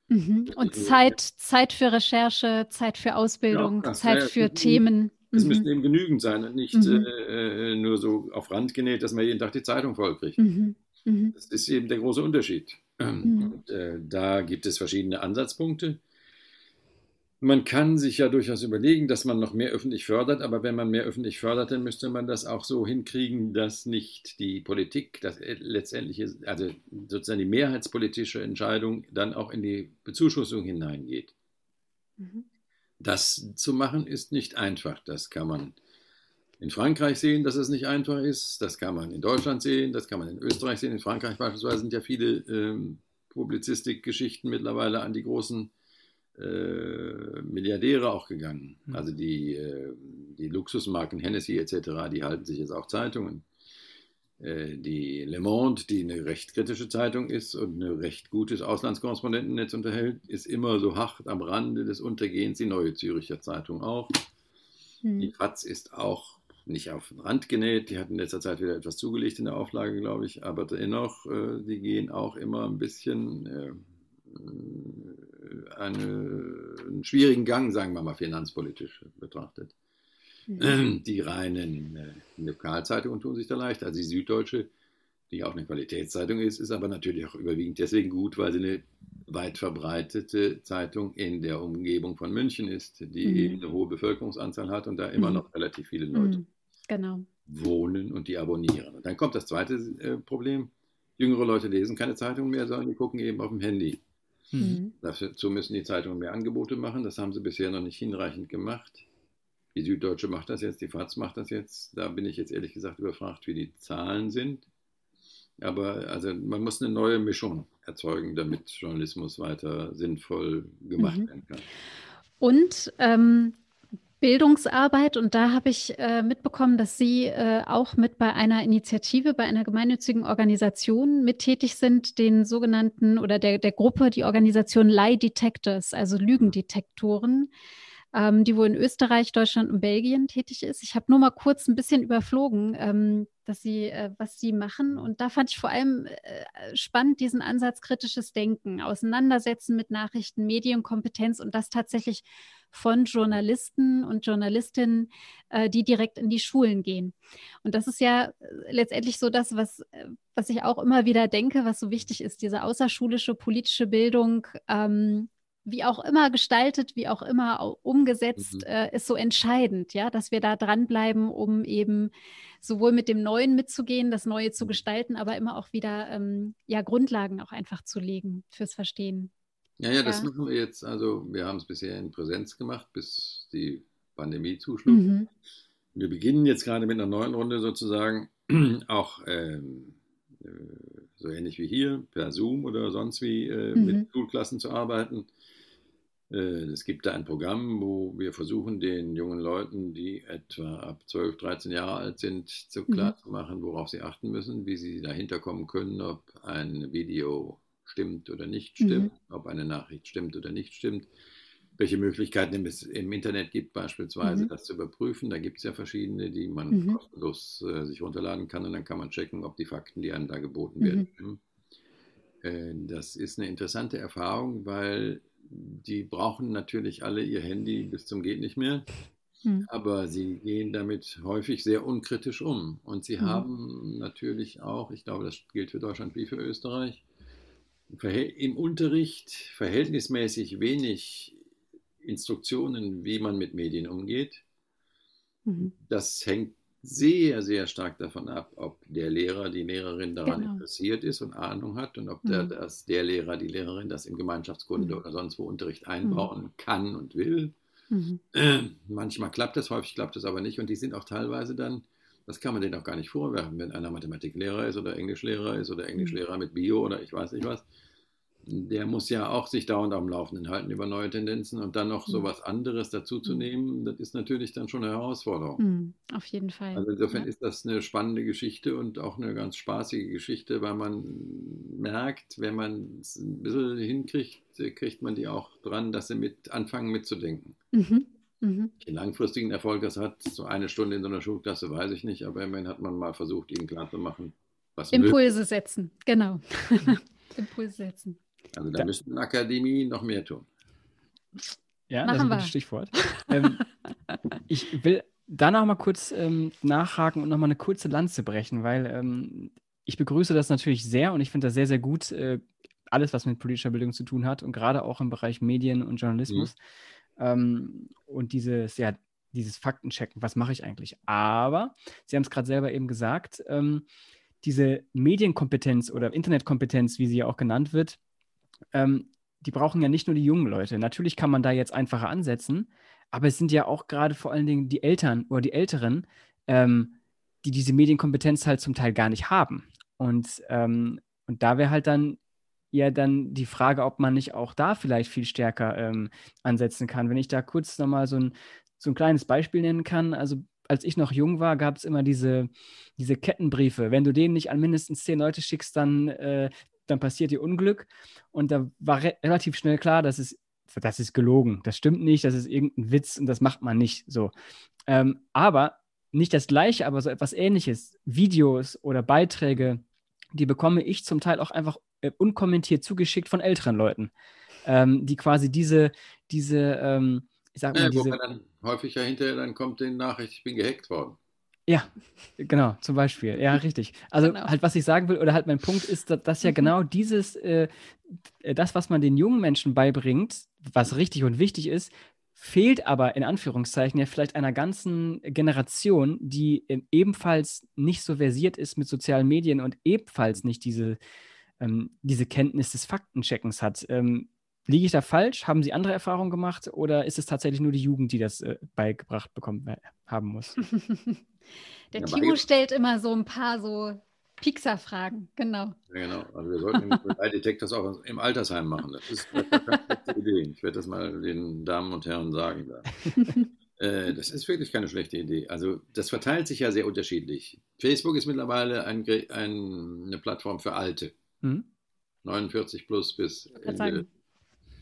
Mhm. Und Zeit, Zeit für Recherche, Zeit für Ausbildung, ja, Zeit für ja, Themen. Es mhm. müssen eben genügend sein und nicht mhm. äh, äh, nur so auf Rand genäht, dass man jeden Tag die Zeitung vollkriegt. Mhm. mhm. Das ist eben der große Unterschied. Und, äh, da gibt es verschiedene Ansatzpunkte. Man kann sich ja durchaus überlegen, dass man noch mehr öffentlich fördert, aber wenn man mehr öffentlich fördert, dann müsste man das auch so hinkriegen, dass nicht die Politik, das letztendliche, also sozusagen die mehrheitspolitische Entscheidung dann auch in die Bezuschussung hineingeht. Mhm. Das zu machen ist nicht einfach. Das kann man in Frankreich sehen, dass es nicht einfach ist. Das kann man in Deutschland sehen, das kann man in Österreich sehen. In Frankreich beispielsweise sind ja viele ähm, Publizistikgeschichten mittlerweile an die großen äh, Milliardäre auch gegangen. Mhm. Also die, äh, die Luxusmarken Hennessy etc., die halten sich jetzt auch Zeitungen. Äh, die Le Monde, die eine recht kritische Zeitung ist und ein recht gutes Auslandskorrespondentennetz unterhält, ist immer so hart am Rande des Untergehens. Die Neue Züricher Zeitung auch. Mhm. Die FAZ ist auch nicht auf den Rand genäht. Die hat in letzter Zeit wieder etwas zugelegt in der Auflage, glaube ich. Aber dennoch, äh, die gehen auch immer ein bisschen äh, eine, einen schwierigen Gang, sagen wir mal, finanzpolitisch betrachtet. Mhm. Die reinen äh, Lokalzeitungen tun sich da leicht. Also die Süddeutsche, die auch eine Qualitätszeitung ist, ist aber natürlich auch überwiegend deswegen gut, weil sie eine weit verbreitete Zeitung in der Umgebung von München ist, die mhm. eben eine hohe Bevölkerungsanzahl hat und da immer mhm. noch relativ viele Leute mhm. genau. wohnen und die abonnieren. Und dann kommt das zweite äh, Problem. Jüngere Leute lesen keine Zeitung mehr, sondern die gucken eben auf dem Handy. Mhm. mhm. Dazu müssen die Zeitungen mehr Angebote machen. Das haben sie bisher noch nicht hinreichend gemacht. Die Süddeutsche macht das jetzt, die FAZ macht das jetzt. Da bin ich jetzt ehrlich gesagt überfragt, wie die Zahlen sind. Aber also man muss eine neue Mischung erzeugen, damit Journalismus weiter sinnvoll gemacht mhm. werden kann. Und ähm, Bildungsarbeit und da habe ich äh, mitbekommen, dass Sie äh, auch mit bei einer Initiative, bei einer gemeinnützigen Organisation mit tätig sind, den sogenannten oder der, der Gruppe, die Organisation Lie Detectors, also Lügendetektoren ähm, die wohl in Österreich, Deutschland und Belgien tätig ist. Ich habe nur mal kurz ein bisschen überflogen, ähm, dass sie, äh, was sie machen. Und da fand ich vor allem äh, spannend diesen Ansatz kritisches Denken, Auseinandersetzen mit Nachrichten, Medienkompetenz und das tatsächlich von Journalisten und Journalistinnen, äh, die direkt in die Schulen gehen. Und das ist ja äh, letztendlich so das, was, äh, was ich auch immer wieder denke, was so wichtig ist, diese außerschulische politische Bildung. Ähm, wie auch immer gestaltet, wie auch immer umgesetzt, mhm. äh, ist so entscheidend, ja, dass wir da dranbleiben, um eben sowohl mit dem Neuen mitzugehen, das Neue zu mhm. gestalten, aber immer auch wieder ähm, ja, Grundlagen auch einfach zu legen fürs Verstehen. Ja, ja, das machen wir jetzt. Also wir haben es bisher in Präsenz gemacht, bis die Pandemie zuschlug. Mhm. Wir beginnen jetzt gerade mit einer neuen Runde sozusagen, auch ähm, äh, so ähnlich wie hier, per Zoom oder sonst wie äh, mhm. mit Schulklassen zu arbeiten. Äh, es gibt da ein Programm, wo wir versuchen, den jungen Leuten, die etwa ab 12, 13 Jahre alt sind, so mhm. klar zu machen, worauf sie achten müssen, wie sie dahinter kommen können, ob ein Video stimmt oder nicht stimmt, mhm. ob eine Nachricht stimmt oder nicht stimmt, welche Möglichkeiten es im Internet gibt, beispielsweise mhm. das zu überprüfen. Da gibt es ja verschiedene, die man mhm. kostenlos äh, sich runterladen kann und dann kann man checken, ob die Fakten, die einem da geboten werden, mhm. stimmen. Äh, das ist eine interessante Erfahrung, weil die brauchen natürlich alle ihr Handy bis zum geht nicht mehr. Hm. Aber sie gehen damit häufig sehr unkritisch um. Und sie hm. haben natürlich auch, ich glaube, das gilt für Deutschland wie für Österreich, im Unterricht verhältnismäßig wenig Instruktionen, wie man mit Medien umgeht. Mhm. Das hängt sehr, sehr stark davon ab, ob der Lehrer, die Lehrerin daran genau. interessiert ist und Ahnung hat und ob der, mhm. das, der Lehrer, die Lehrerin das im Gemeinschaftskunde mhm. oder sonst wo Unterricht einbauen mhm. kann und will. Mhm. Äh, manchmal klappt das, häufig klappt das aber nicht. Und die sind auch teilweise dann, das kann man denen auch gar nicht vorwerfen, wenn einer Mathematiklehrer ist oder Englischlehrer ist oder Englischlehrer mit Bio oder ich weiß nicht was der muss ja auch sich dauernd am Laufenden halten über neue Tendenzen und dann noch so mhm. was anderes dazu zu mhm. das ist natürlich dann schon eine Herausforderung. Mhm, auf jeden Fall. Also insofern ja. ist das eine spannende Geschichte und auch eine ganz spaßige Geschichte, weil man merkt, wenn man es ein bisschen hinkriegt, kriegt man die auch dran, dass sie mit anfangen mitzudenken. Mhm. Mhm. Den langfristigen Erfolg das hat, so eine Stunde in so einer Schulklasse, weiß ich nicht, aber immerhin hat man mal versucht, ihnen klarzumachen, was Impulse setzen, genau. Impulse setzen. Also da, da müssen Akademie noch mehr tun. Ja, Machen das ist ein gutes Stichwort. ähm, ich will da noch mal kurz ähm, nachhaken und noch mal eine kurze Lanze brechen, weil ähm, ich begrüße das natürlich sehr und ich finde das sehr, sehr gut, äh, alles, was mit politischer Bildung zu tun hat und gerade auch im Bereich Medien und Journalismus. Mhm. Ähm, und dieses, ja, dieses Faktenchecken, was mache ich eigentlich? Aber, Sie haben es gerade selber eben gesagt, ähm, diese Medienkompetenz oder Internetkompetenz, wie sie ja auch genannt wird, ähm, die brauchen ja nicht nur die jungen Leute. Natürlich kann man da jetzt einfacher ansetzen, aber es sind ja auch gerade vor allen Dingen die Eltern oder die Älteren, ähm, die diese Medienkompetenz halt zum Teil gar nicht haben. Und, ähm, und da wäre halt dann ja dann die Frage, ob man nicht auch da vielleicht viel stärker ähm, ansetzen kann. Wenn ich da kurz nochmal so ein, so ein kleines Beispiel nennen kann, also als ich noch jung war, gab es immer diese, diese Kettenbriefe. Wenn du denen nicht an mindestens zehn Leute schickst, dann, äh, dann passiert dir Unglück. Und da war re relativ schnell klar, dass es das ist gelogen. Das stimmt nicht, das ist irgendein Witz und das macht man nicht so. Ähm, aber nicht das Gleiche, aber so etwas Ähnliches, Videos oder Beiträge, die bekomme ich zum Teil auch einfach äh, unkommentiert zugeschickt von älteren Leuten, ähm, die quasi diese, diese ähm, ich sag mal, ja, diese, dann häufig ja hinterher dann kommt die Nachricht, ich bin gehackt worden. Ja, genau, zum Beispiel. Ja, richtig. Also genau. halt, was ich sagen will, oder halt mein Punkt ist, dass, dass ja mhm. genau dieses, äh, das, was man den jungen Menschen beibringt, was richtig und wichtig ist, fehlt aber in Anführungszeichen ja vielleicht einer ganzen Generation, die äh, ebenfalls nicht so versiert ist mit sozialen Medien und ebenfalls nicht diese, ähm, diese Kenntnis des Faktencheckens hat. Ähm, Liege ich da falsch? Haben Sie andere Erfahrungen gemacht oder ist es tatsächlich nur die Jugend, die das äh, beigebracht bekommen äh, haben muss? Der ja, Timo stellt immer so ein paar so Pixar-Fragen, genau. Ja, genau. Also wir sollten den Detektors auch im Altersheim machen. Das ist eine schlechte Idee. Ich werde das mal den Damen und Herren sagen. Da. äh, das ist wirklich keine schlechte Idee. Also das verteilt sich ja sehr unterschiedlich. Facebook ist mittlerweile ein, ein, eine Plattform für Alte. Mhm. 49 plus bis Ende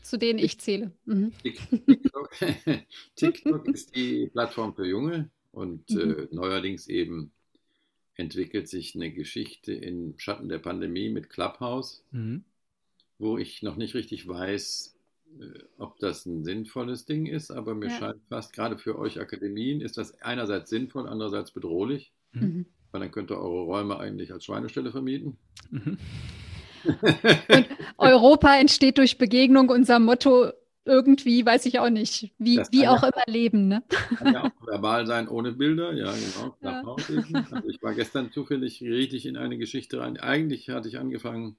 zu denen ich zähle. Mhm. TikTok, TikTok, ist die Plattform für Junge und mhm. äh, neuerdings eben entwickelt sich eine Geschichte im Schatten der Pandemie mit Clubhouse, mhm. wo ich noch nicht richtig weiß, äh, ob das ein sinnvolles Ding ist, aber mir ja. scheint fast gerade für euch Akademien ist das einerseits sinnvoll, andererseits bedrohlich, mhm. weil dann könnt ihr eure Räume eigentlich als Schweinestelle vermieten. Mhm. Und Europa entsteht durch Begegnung, unser Motto irgendwie, weiß ich auch nicht, wie, wie auch ja, immer leben. Ne? Kann ja auch verbal sein ohne Bilder, ja genau. Ja. Also ich war gestern zufällig richtig in eine Geschichte rein. Eigentlich hatte ich angefangen,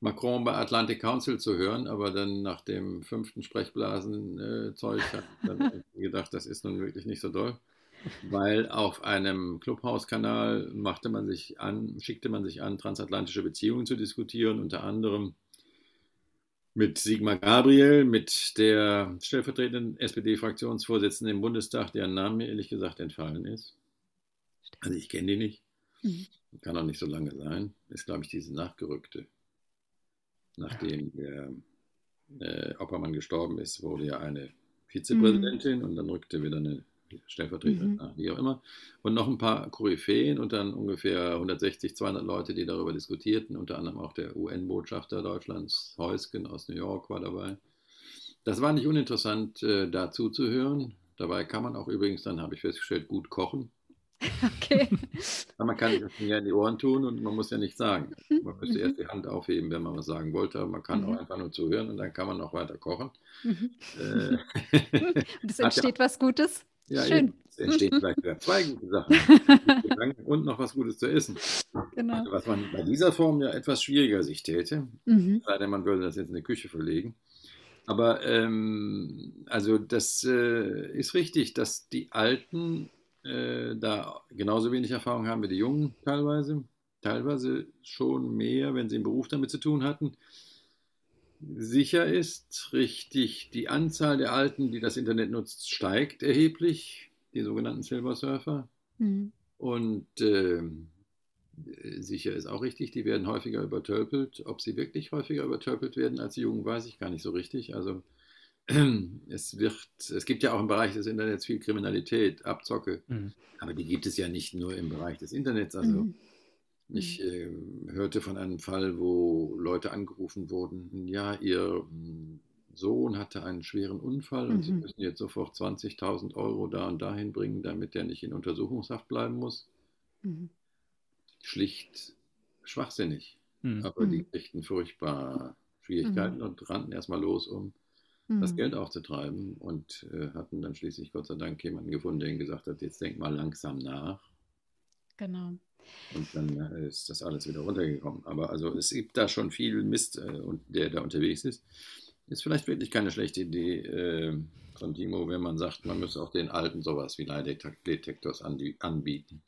Macron bei Atlantic Council zu hören, aber dann nach dem fünften Sprechblasen-Zeug äh, habe ich gedacht, das ist nun wirklich nicht so doll weil auf einem Clubhouse-Kanal machte man sich an, schickte man sich an, transatlantische Beziehungen zu diskutieren, unter anderem mit Sigmar Gabriel, mit der stellvertretenden SPD-Fraktionsvorsitzenden im Bundestag, deren Name mir ehrlich gesagt entfallen ist. Also ich kenne die nicht. Mhm. Kann auch nicht so lange sein. Ist, glaube ich, diese nachgerückte. Nachdem der äh, Oppermann gestorben ist, wurde ja eine Vizepräsidentin mhm. und dann rückte wieder eine Stellvertreter, mhm. wie auch immer. Und noch ein paar Koryphäen und dann ungefähr 160, 200 Leute, die darüber diskutierten, unter anderem auch der UN-Botschafter Deutschlands, Heusken aus New York war dabei. Das war nicht uninteressant, äh, dazu zu hören. Dabei kann man auch übrigens, dann habe ich festgestellt, gut kochen. Okay. man kann sich das ja in die Ohren tun und man muss ja nichts sagen. Mhm. Man müsste erst die Hand aufheben, wenn man was sagen wollte, aber man kann mhm. auch einfach nur zuhören und dann kann man auch weiter kochen. Mhm. Äh, und es entsteht ja, was Gutes. Ja, Schön. Es entstehen vielleicht wieder zwei gute Sachen. und noch was Gutes zu essen. Genau. Also, was man bei dieser Form ja etwas schwieriger sich täte, mhm. sei denn man würde das jetzt in die Küche verlegen. Aber ähm, also das äh, ist richtig, dass die Alten äh, da genauso wenig Erfahrung haben wie die Jungen teilweise. Teilweise schon mehr, wenn sie im Beruf damit zu tun hatten. Sicher ist richtig, die Anzahl der Alten, die das Internet nutzt, steigt erheblich, die sogenannten Silversurfer. Mhm. Und äh, sicher ist auch richtig, die werden häufiger übertölpelt. Ob sie wirklich häufiger übertölpelt werden als die Jungen, weiß ich gar nicht so richtig. Also es wird, es gibt ja auch im Bereich des Internets viel Kriminalität, Abzocke, mhm. aber die gibt es ja nicht nur im Bereich des Internets. Also mhm. Ich äh, hörte von einem Fall, wo Leute angerufen wurden, ja, ihr hm, Sohn hatte einen schweren Unfall und mhm. sie müssen jetzt sofort 20.000 Euro da und dahin bringen, damit er nicht in Untersuchungshaft bleiben muss. Mhm. Schlicht schwachsinnig. Mhm. Aber die mhm. kriegten furchtbar Schwierigkeiten mhm. und rannten erstmal los, um das mhm. Geld aufzutreiben und äh, hatten dann schließlich Gott sei Dank jemanden gefunden, der ihnen gesagt hat, jetzt denk mal langsam nach. Genau. Und dann äh, ist das alles wieder runtergekommen. Aber also es gibt da schon viel Mist, äh, der da unterwegs ist. Ist vielleicht wirklich keine schlechte Idee äh, von Timo, wenn man sagt, man müsse auch den Alten sowas wie Leihdetektors anbieten.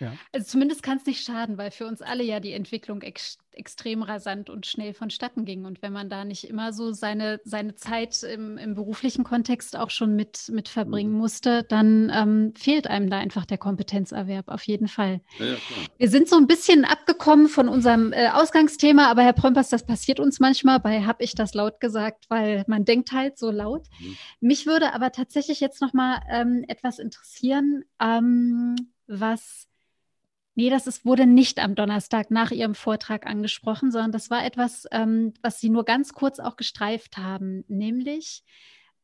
Ja. Also zumindest kann es nicht schaden, weil für uns alle ja die Entwicklung ex extrem rasant und schnell vonstatten ging. Und wenn man da nicht immer so seine, seine Zeit im, im beruflichen Kontext auch schon mit, mit verbringen mhm. musste, dann ähm, fehlt einem da einfach der Kompetenzerwerb, auf jeden Fall. Ja, Wir sind so ein bisschen abgekommen von unserem äh, Ausgangsthema, aber Herr Prömpers, das passiert uns manchmal bei Hab ich das laut gesagt, weil man denkt halt so laut. Mhm. Mich würde aber tatsächlich jetzt noch mal ähm, etwas interessieren. Ähm, was, nee, das ist, wurde nicht am Donnerstag nach Ihrem Vortrag angesprochen, sondern das war etwas, ähm, was Sie nur ganz kurz auch gestreift haben, nämlich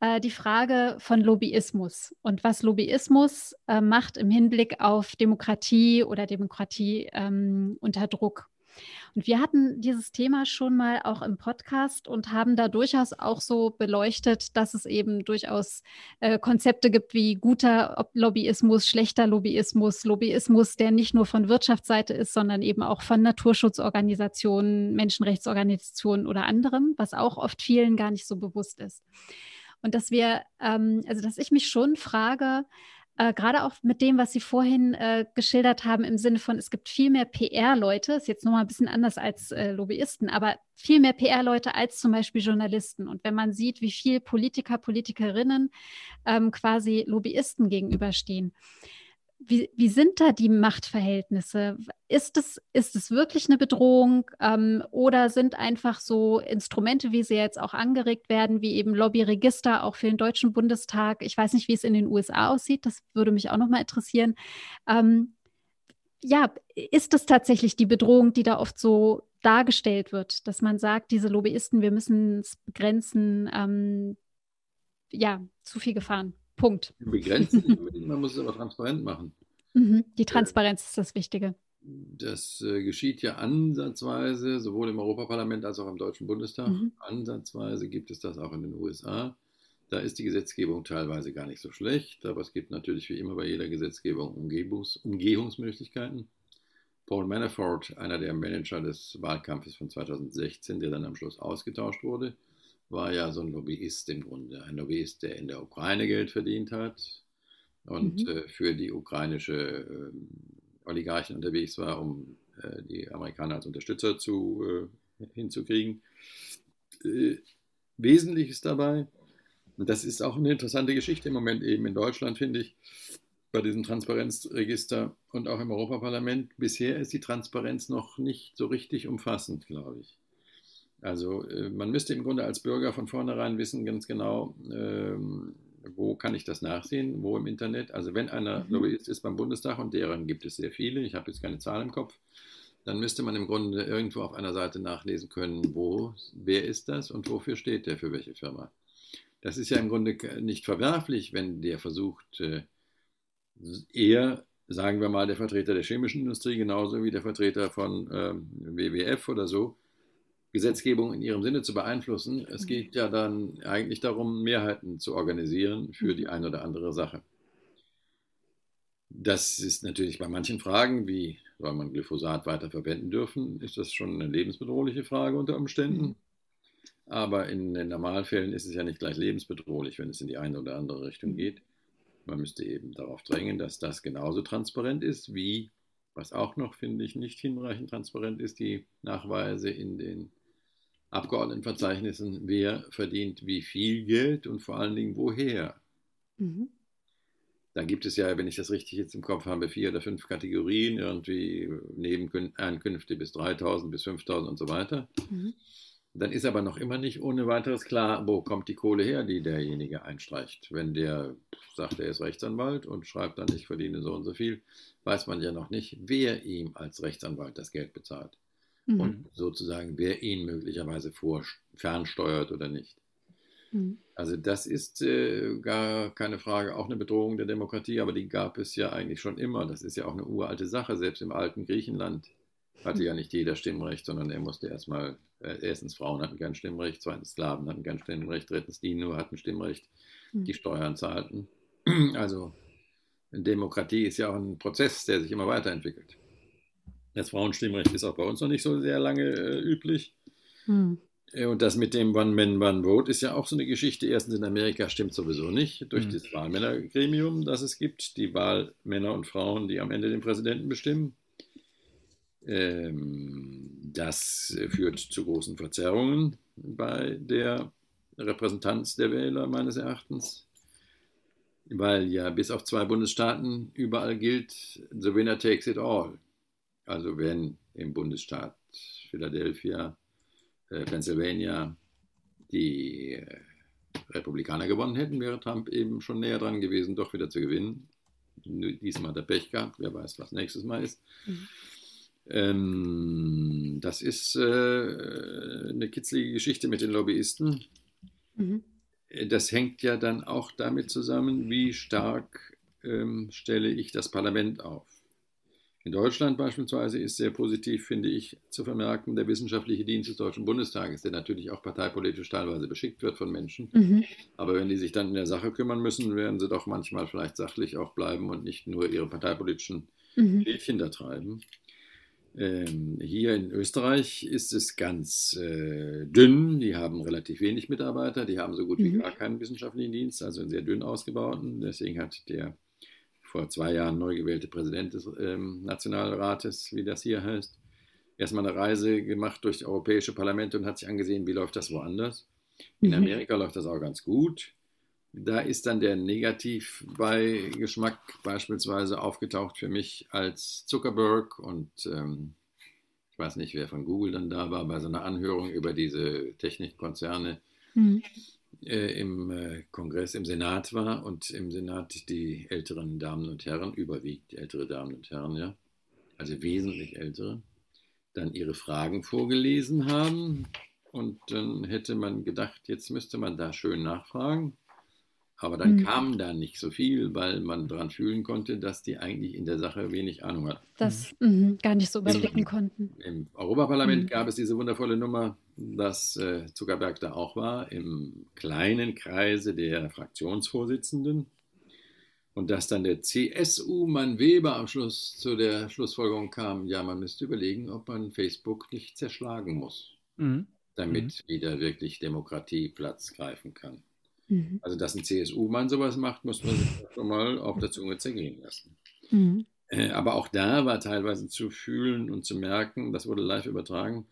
äh, die Frage von Lobbyismus und was Lobbyismus äh, macht im Hinblick auf Demokratie oder Demokratie ähm, unter Druck. Und wir hatten dieses Thema schon mal auch im Podcast und haben da durchaus auch so beleuchtet, dass es eben durchaus äh, Konzepte gibt wie guter Lobbyismus, schlechter Lobbyismus, Lobbyismus, der nicht nur von Wirtschaftsseite ist, sondern eben auch von Naturschutzorganisationen, Menschenrechtsorganisationen oder anderem, was auch oft vielen gar nicht so bewusst ist. Und dass wir, ähm, also dass ich mich schon frage, äh, gerade auch mit dem, was Sie vorhin äh, geschildert haben, im Sinne von, es gibt viel mehr PR-Leute, ist jetzt nochmal ein bisschen anders als äh, Lobbyisten, aber viel mehr PR-Leute als zum Beispiel Journalisten. Und wenn man sieht, wie viel Politiker, Politikerinnen ähm, quasi Lobbyisten gegenüberstehen, wie, wie sind da die Machtverhältnisse? Ist es, ist es wirklich eine Bedrohung ähm, oder sind einfach so Instrumente, wie sie jetzt auch angeregt werden, wie eben Lobbyregister auch für den Deutschen Bundestag? Ich weiß nicht, wie es in den USA aussieht, das würde mich auch nochmal interessieren. Ähm, ja, ist es tatsächlich die Bedrohung, die da oft so dargestellt wird, dass man sagt, diese Lobbyisten, wir müssen es begrenzen, ähm, ja, zu viel Gefahren? Punkt. Begrenzen, man muss es aber transparent machen. Mhm, die Transparenz äh, ist das Wichtige. Das äh, geschieht ja ansatzweise, sowohl im Europaparlament als auch im Deutschen Bundestag. Mhm. Ansatzweise gibt es das auch in den USA. Da ist die Gesetzgebung teilweise gar nicht so schlecht, aber es gibt natürlich wie immer bei jeder Gesetzgebung Umgebungs Umgehungsmöglichkeiten. Paul Manafort, einer der Manager des Wahlkampfes von 2016, der dann am Schluss ausgetauscht wurde, war ja so ein Lobbyist im Grunde. Ein Lobbyist, der in der Ukraine Geld verdient hat und mhm. äh, für die ukrainische äh, Oligarchen unterwegs war, um äh, die Amerikaner als Unterstützer zu, äh, hinzukriegen. Äh, wesentlich ist dabei, und das ist auch eine interessante Geschichte im Moment eben in Deutschland, finde ich, bei diesem Transparenzregister und auch im Europaparlament. Bisher ist die Transparenz noch nicht so richtig umfassend, glaube ich. Also äh, man müsste im Grunde als Bürger von vornherein wissen ganz genau, ähm, wo kann ich das nachsehen, wo im Internet. Also wenn einer mhm. Lobbyist ist beim Bundestag und deren gibt es sehr viele, ich habe jetzt keine Zahl im Kopf, dann müsste man im Grunde irgendwo auf einer Seite nachlesen können, wo, wer ist das und wofür steht der für welche Firma. Das ist ja im Grunde nicht verwerflich, wenn der versucht, äh, eher, sagen wir mal, der Vertreter der chemischen Industrie, genauso wie der Vertreter von ähm, WWF oder so, Gesetzgebung in ihrem Sinne zu beeinflussen. Es mhm. geht ja dann eigentlich darum, Mehrheiten zu organisieren für die eine oder andere Sache. Das ist natürlich bei manchen Fragen, wie soll man Glyphosat weiter verwenden dürfen, ist das schon eine lebensbedrohliche Frage unter Umständen. Mhm. Aber in den Normalfällen ist es ja nicht gleich lebensbedrohlich, wenn es in die eine oder andere Richtung Mhm. geht. Man müsste eben darauf drängen, dass das genauso transparent ist, wie, was auch noch, finde ich, nicht hinreichend transparent ist, die Nachweise in den Abgeordnetenverzeichnissen, wer verdient wie viel Geld und vor allen Dingen woher. Mhm. Da gibt es ja, wenn ich das richtig jetzt im Kopf habe, vier oder fünf Kategorien, irgendwie Nebeneinkünfte bis 3.000 bis 5.000 und so weiter. Mhm. Dann ist aber noch immer nicht ohne weiteres klar, wo kommt die Kohle her, die derjenige einstreicht. Wenn der sagt, er ist Rechtsanwalt und schreibt dann, ich verdiene so und so viel, weiß man ja noch nicht, wer ihm als Rechtsanwalt das Geld bezahlt. Mhm. Und sozusagen, wer ihn möglicherweise vor, fernsteuert oder nicht. Mhm. Also das ist äh, gar keine Frage, auch eine Bedrohung der Demokratie, aber die gab es ja eigentlich schon immer. Das ist ja auch eine uralte Sache. Selbst im alten Griechenland hatte ja nicht jeder Stimmrecht, sondern er musste erstmal, äh, erstens Frauen hatten kein Stimmrecht, zweitens Sklaven hatten kein Stimmrecht, drittens die nur hatten Stimmrecht, Mhm. die Steuern zahlten. Also Demokratie ist ja auch ein Prozess, der sich immer weiterentwickelt. Das Frauenstimmrecht ist auch bei uns noch nicht so sehr lange äh, üblich. Mhm. Äh, Und das mit dem One Man, One Vote ist ja auch so eine Geschichte. Erstens in Amerika stimmt sowieso nicht durch Mhm. das Wahlmännergremium, das es gibt, die Wahlmänner und Frauen, die am Ende den Präsidenten bestimmen. Ähm, das führt zu großen Verzerrungen bei der Repräsentanz der Wähler meines Erachtens, weil ja bis auf zwei Bundesstaaten überall gilt, the winner takes it all. Also wenn im Bundesstaat Philadelphia äh, Pennsylvania die äh, Republikaner gewonnen hätten, wäre Trump eben schon näher dran gewesen, doch wieder zu gewinnen. Diesmal hat er Pech gehabt, wer weiß, was nächstes Mal ist. Mhm. Ähm, das ist äh, eine kitzlige Geschichte mit den Lobbyisten. Mhm. Das hängt ja dann auch damit zusammen, wie stark ähm, stelle ich das Parlament auf. In Deutschland beispielsweise ist sehr positiv, finde ich, zu vermerken, der wissenschaftliche Dienst des Deutschen Bundestages, der natürlich auch parteipolitisch teilweise beschickt wird von Menschen. Mhm. Aber wenn die sich dann in der Sache kümmern müssen, werden sie doch manchmal vielleicht sachlich auch bleiben und nicht nur ihre parteipolitischen Mhm. Da treiben. Ähm, hier in Österreich ist es ganz äh, dünn. Die haben relativ wenig Mitarbeiter. Die haben so gut wie Mhm. gar keinen wissenschaftlichen Dienst, also einen sehr dünn ausgebauten. Deswegen hat der vor zwei Jahren neu gewählte Präsident des ähm, Nationalrates, wie das hier heißt, erstmal eine Reise gemacht durch das Europäische Parlament und hat sich angesehen, wie läuft das woanders. In Mhm. Amerika läuft das auch ganz gut. Da ist dann der Negativbeigeschmack beispielsweise aufgetaucht für mich, als Zuckerberg und ähm, ich weiß nicht, wer von Google dann da war, bei so einer Anhörung über diese Technikkonzerne Mhm. Äh, im äh, Kongress, im Senat war und im Senat die älteren Damen und Herren, überwiegend ältere Damen und Herren, ja, also wesentlich ältere, dann ihre Fragen vorgelesen haben. Und dann hätte man gedacht, jetzt müsste man da schön nachfragen. Aber dann Mhm. kam da nicht so viel, weil man daran fühlen konnte, dass die eigentlich in der Sache wenig Ahnung hatten. Das mhm. gar nicht so überblicken konnten. Im Europaparlament Mhm. gab es diese wundervolle Nummer, dass äh, Zuckerberg da auch war, im kleinen Kreise der Fraktionsvorsitzenden. Und dass dann der CSU-Mann Weber am Schluss zu der Schlussfolgerung kam, ja, man müsste überlegen, ob man Facebook nicht zerschlagen muss, Mhm. damit wieder wirklich Demokratie Platz greifen kann. Mhm. Also, dass ein CSU-Mann sowas macht, muss man sich schon mal auf der Zunge zergehen lassen. Mhm. Äh, Aber auch da war teilweise zu fühlen und zu merken, das wurde live übertragen,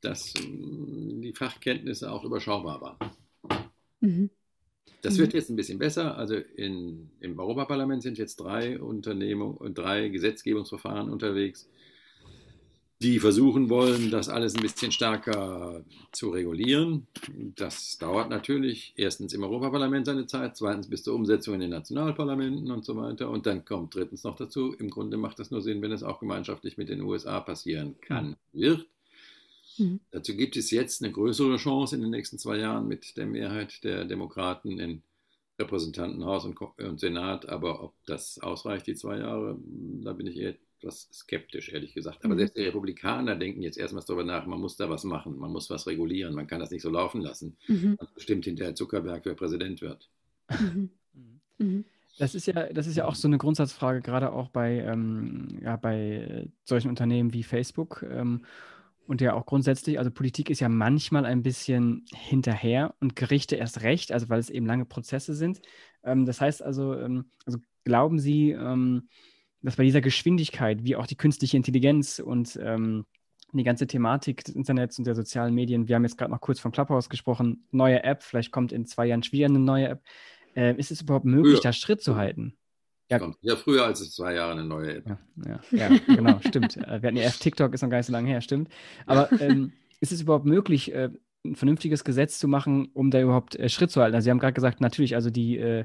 dass ähm, die Fachkenntnisse auch überschaubar waren. Mhm. Das Mhm. wird jetzt ein bisschen besser. Also in, im Europaparlament sind jetzt drei Unternehmungen und drei Gesetzgebungsverfahren unterwegs, die versuchen wollen, das alles ein bisschen stärker zu regulieren. Das dauert natürlich erstens im Europaparlament seine Zeit, zweitens bis zur Umsetzung in den Nationalparlamenten und so weiter. Und dann kommt drittens noch dazu, im Grunde macht das nur Sinn, wenn es auch gemeinschaftlich mit den USA passieren kann, wird. Mhm. Dazu gibt es jetzt eine größere Chance in den nächsten zwei Jahren mit der Mehrheit der Demokraten in Repräsentantenhaus und, und Senat. Aber ob das ausreicht, die zwei Jahre, da bin ich etwas skeptisch, ehrlich gesagt. Aber Mhm. selbst die Republikaner denken jetzt erstmals darüber nach, man muss da was machen, man muss was regulieren, man kann das nicht so laufen lassen. Mhm. Bestimmt hinterher Zuckerberg, wer Präsident wird. Mhm. Mhm. Mhm. Das ist ja, das ist ja auch so eine Grundsatzfrage, gerade auch bei, ähm, ja, bei solchen Unternehmen wie Facebook, ähm, und ja auch grundsätzlich, also Politik ist ja manchmal ein bisschen hinterher und Gerichte erst recht, also weil es eben lange Prozesse sind. Ähm, das heißt also, ähm, also glauben Sie, ähm, dass bei dieser Geschwindigkeit, wie auch die künstliche Intelligenz und ähm, die ganze Thematik des Internets und der sozialen Medien, wir haben jetzt gerade noch kurz von Clubhouse gesprochen, neue App, vielleicht kommt in zwei Jahren wieder eine neue App. Äh, ist es überhaupt möglich, ja. da Schritt zu halten? Ja. Ja früher als es zwei Jahre eine neue App. Ja, ja, ja genau, stimmt. Äh, wir hatten ja erst TikTok, ist noch gar nicht so lange her, stimmt. Aber ähm, ist es überhaupt möglich, äh, ein vernünftiges Gesetz zu machen, um da überhaupt äh, Schritt zu halten? Also Sie haben gerade gesagt, natürlich, also die äh,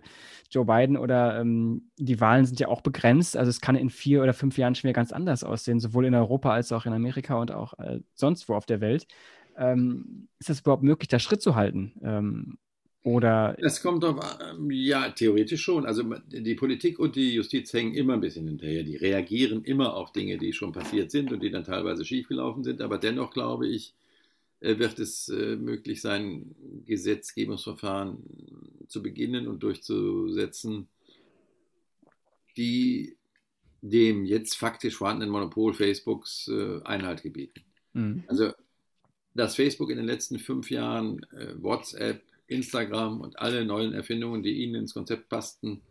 Joe Biden oder ähm, die Wahlen sind ja auch begrenzt. Also es kann in vier oder fünf Jahren schon wieder ganz anders aussehen, sowohl in Europa als auch in Amerika und auch äh, sonst wo auf der Welt. Ähm, ist es überhaupt möglich, da Schritt zu halten? Ähm, oder es kommt auf, ähm, ja, theoretisch schon. Also die Politik und die Justiz hängen immer ein bisschen hinterher. Die reagieren immer auf Dinge, die schon passiert sind und die dann teilweise schiefgelaufen sind. Aber dennoch glaube ich, wird es äh, möglich sein, Gesetzgebungsverfahren zu beginnen und durchzusetzen, die dem jetzt faktisch vorhandenen Monopol Facebooks äh, Einhalt gebieten. Mhm. Also, dass Facebook in den letzten fünf Jahren WhatsApp, Instagram und alle neuen Erfindungen, die ihnen ins Konzept passten,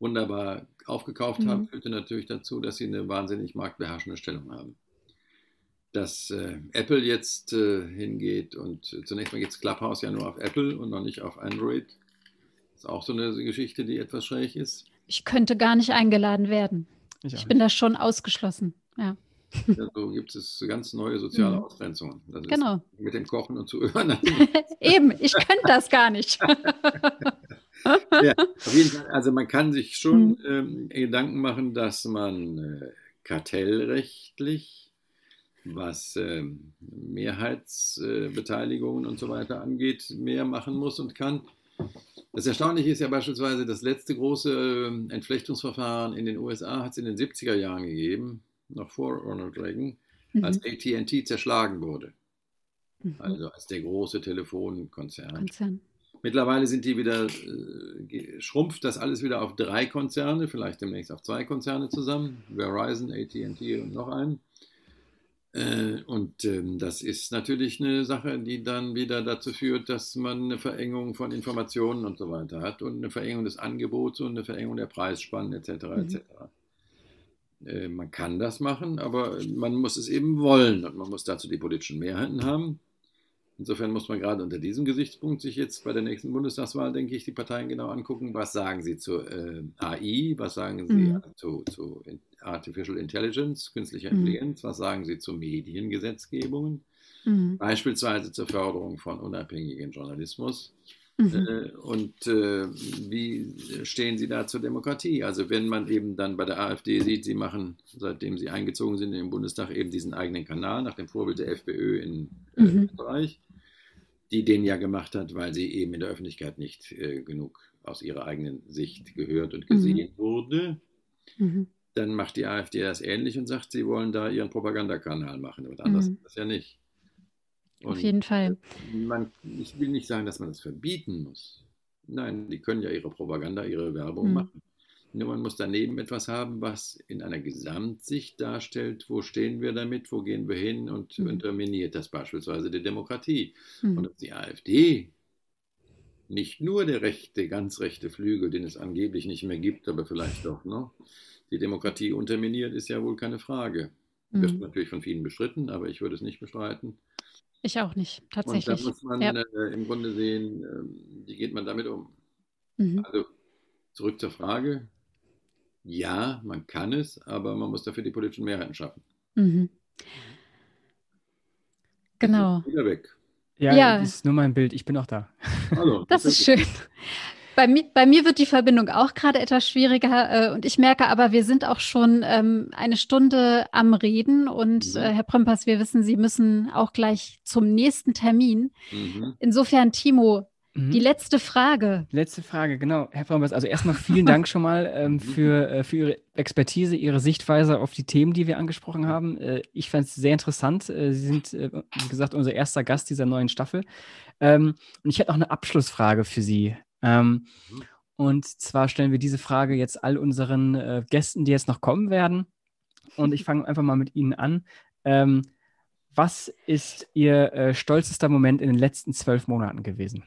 wunderbar aufgekauft mhm. haben, führte natürlich dazu, dass sie eine wahnsinnig marktbeherrschende Stellung haben. Dass äh, Apple jetzt äh, hingeht und äh, zunächst mal geht es Clubhouse ja nur auf Apple und noch nicht auf Android. Das ist auch so eine Geschichte, die etwas schräg ist. Ich könnte gar nicht eingeladen werden. Ich, ich bin da schon ausgeschlossen. Ja. Ja, so gibt es ganz neue soziale mhm. Ausgrenzungen. Das genau. mit dem Kochen und Zuhören. Eben, ich könnte das gar nicht. ja, auf jeden Fall, also man kann sich schon mhm. ähm, Gedanken machen, dass man äh, kartellrechtlich, was äh, Mehrheitsbeteiligungen äh, und so weiter angeht, mehr machen muss und kann. Das Erstaunliche ist ja beispielsweise, das letzte große ähm, Entflechtungsverfahren in den USA hat es in den 70er Jahren gegeben noch vor Ronald Reagan, mhm. als ATT zerschlagen wurde. Mhm. Also als der große Telefonkonzern. Konzern. Mittlerweile sind die wieder, äh, schrumpft das alles wieder auf drei Konzerne, vielleicht demnächst auf zwei Konzerne zusammen, Verizon, ATT und noch einen. Äh, und ähm, das ist natürlich eine Sache, die dann wieder dazu führt, dass man eine Verengung von Informationen und so weiter hat und eine Verengung des Angebots und eine Verengung der Preisspannen etc. Mhm. etc. Äh, man kann das machen, aber man muss es eben wollen und man muss dazu die politischen Mehrheiten haben. Insofern muss man gerade unter diesem Gesichtspunkt sich jetzt bei der nächsten Bundestagswahl, denke ich, die Parteien genau angucken, was sagen sie zu äh, AI, was sagen sie mhm. zu, zu, Artificial Intelligence, künstlicher mhm. Intelligenz, was sagen sie zu Mediengesetzgebungen, mhm. beispielsweise zur Förderung von unabhängigen Journalismus. Mhm. Äh, und äh, wie stehen Sie da zur Demokratie? Also wenn man eben dann bei der AfD sieht, sie machen, seitdem sie eingezogen sind in den Bundestag, eben diesen eigenen Kanal nach dem Vorbild der FPÖ in äh, mhm. Österreich, die den ja gemacht hat, weil sie eben in der Öffentlichkeit nicht äh, genug aus ihrer eigenen Sicht gehört und gesehen mhm. wurde. Dann macht die AfD das ähnlich und sagt, sie wollen da ihren Propagandakanal machen. Und anders mhm. ist das ja nicht. Und Auf jeden Fall. Man, ich will nicht sagen, dass man das verbieten muss. Nein, die können ja ihre Propaganda, ihre Werbung mhm. machen. Nur man muss daneben etwas haben, was in einer Gesamtsicht darstellt, wo stehen wir damit, wo gehen wir hin und mhm. unterminiert das beispielsweise die Demokratie. Mhm. Und die AfD, nicht nur der rechte, ganz rechte Flügel, den es angeblich nicht mehr gibt, aber vielleicht doch noch, die Demokratie unterminiert, ist ja wohl keine Frage. Wird mhm. natürlich von vielen bestritten, aber ich würde es nicht bestreiten. Ich auch nicht, tatsächlich. Und da muss man ja. äh, im Grunde sehen, äh, wie geht man damit um. Mhm. Also zurück zur Frage. Ja, man kann es, aber man muss dafür die politischen Mehrheiten schaffen. Mhm. Genau. Wieder weg. Ja, ja, das ist nur mein Bild. Ich bin auch da. Hallo. Das, das ist schön. Bei mir, bei mir wird die Verbindung auch gerade etwas schwieriger äh, und ich merke aber, wir sind auch schon ähm, eine Stunde am Reden und mhm. äh, Herr Prömpers, wir wissen, Sie müssen auch gleich zum nächsten Termin. Mhm. Insofern, Timo, mhm. die letzte Frage. Letzte Frage, genau. Herr Prömpers, also erstmal vielen Dank schon mal ähm, mhm. für, äh, für Ihre Expertise, Ihre Sichtweise auf die Themen, die wir angesprochen haben. Äh, ich fand es sehr interessant. Äh, Sie sind, äh, wie gesagt, unser erster Gast dieser neuen Staffel. Ähm, und ich hätte noch eine Abschlussfrage für Sie. Ähm, mhm. Und zwar stellen wir diese Frage jetzt all unseren äh, Gästen, die jetzt noch kommen werden. Und ich fange einfach mal mit Ihnen an. Ähm, Was ist Ihr äh, stolzester Moment in den letzten zwölf Monaten gewesen?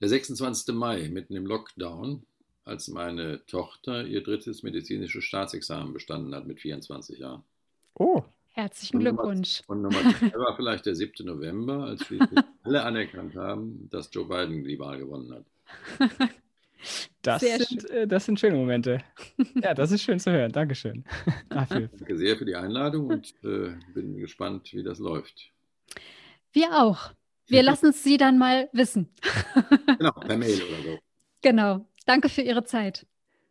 Der 26. Mai, mitten im Lockdown, als meine Tochter ihr drittes medizinisches Staatsexamen bestanden hat mit 24 Jahren. Oh. Herzlichen Glückwunsch. Und Nummer zwei war vielleicht der 7. November, als schließlich alle anerkannt haben, dass Joe Biden die Wahl gewonnen hat. Das, sind, äh, das sind schöne Momente. Ja, das ist schön zu hören. Dankeschön. Dafür. Danke sehr für die Einladung und äh, bin gespannt, wie das läuft. Wir auch. Wir lassen es Sie dann mal wissen. genau, per Mail oder so. Genau. Danke für Ihre Zeit.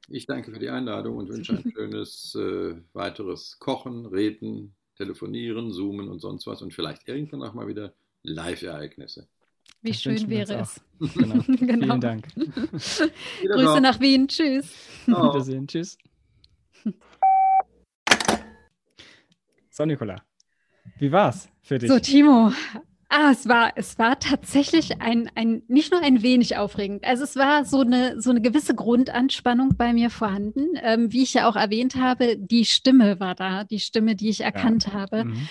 Ich danke für die Einladung und wünsche ein schönes äh, weiteres Kochen, Reden, Telefonieren, Zoomen und sonst was und vielleicht irgendwann auch mal wieder Live-Ereignisse. Wie das schön wäre es. Genau. genau. Vielen Dank. Grüße nach Wien. Tschüss. Oh. Wiedersehen. Tschüss. So, Nicola. Wie war's für dich? So, Timo, Ah, es war, es war tatsächlich ein, ein, nicht nur ein wenig aufregend. Also es war so eine, so eine gewisse Grundanspannung bei mir vorhanden. Ähm, wie ich ja auch erwähnt habe, die Stimme war da, die Stimme, die ich erkannt ja. habe. Mhm.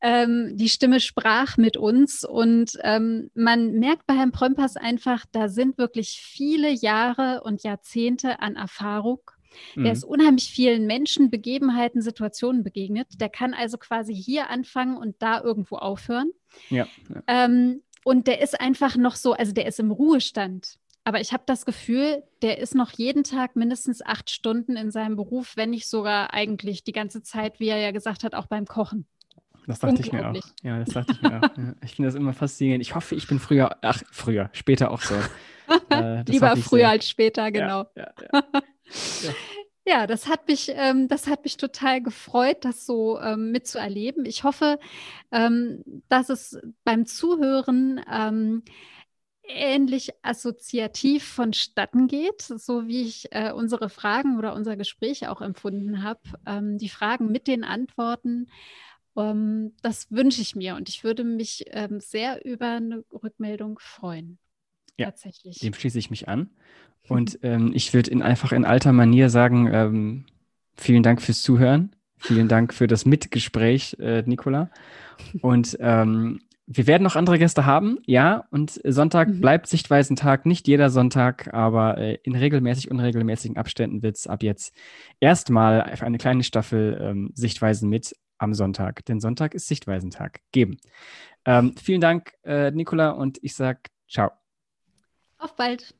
Ähm, die Stimme sprach mit uns und ähm, man merkt bei Herrn Prömpers einfach, da sind wirklich viele Jahre und Jahrzehnte an Erfahrung der mhm. ist unheimlich vielen Menschen, Begebenheiten, Situationen begegnet. Der kann also quasi hier anfangen und da irgendwo aufhören. Ja. ja. Ähm, und der ist einfach noch so, also der ist im Ruhestand. Aber ich habe das Gefühl, der ist noch jeden Tag mindestens acht Stunden in seinem Beruf, wenn nicht sogar eigentlich die ganze Zeit, wie er ja gesagt hat, auch beim Kochen. Das dachte ich mir auch. Ja, das dachte ich mir auch. Ja. Ich finde das immer faszinierend. Ich hoffe, ich bin früher, ach, früher, später auch so. Äh, Lieber früher sehr. als später, genau. Ja, ja, ja. Ja, das hat mich, ähm, das hat mich total gefreut, das so ähm, mitzuerleben. Ich hoffe, ähm, dass es beim Zuhören ähm, ähnlich assoziativ vonstatten geht, so wie ich äh, unsere Fragen oder unser Gespräch auch empfunden habe. Ähm, die Fragen mit den Antworten, ähm, das wünsche ich mir und ich würde mich sehr über eine Rückmeldung freuen. Ja, tatsächlich. Dem schließe ich mich an. Und ähm, ich würde in einfach in alter Manier sagen, ähm, vielen Dank fürs Zuhören. Vielen Dank für das Mitgespräch, äh, Nicola. Und ähm, wir werden noch andere Gäste haben, ja. Und Sonntag mhm. bleibt Sichtweisentag. Nicht jeder Sonntag, aber äh, in regelmäßig unregelmäßigen Abständen wird es ab jetzt erstmal eine kleine Staffel ähm, Sichtweisen mit am Sonntag. Denn Sonntag ist Sichtweisentag geben. Ähm, vielen Dank, äh, Nicola, und ich sage ciao. Auf bald.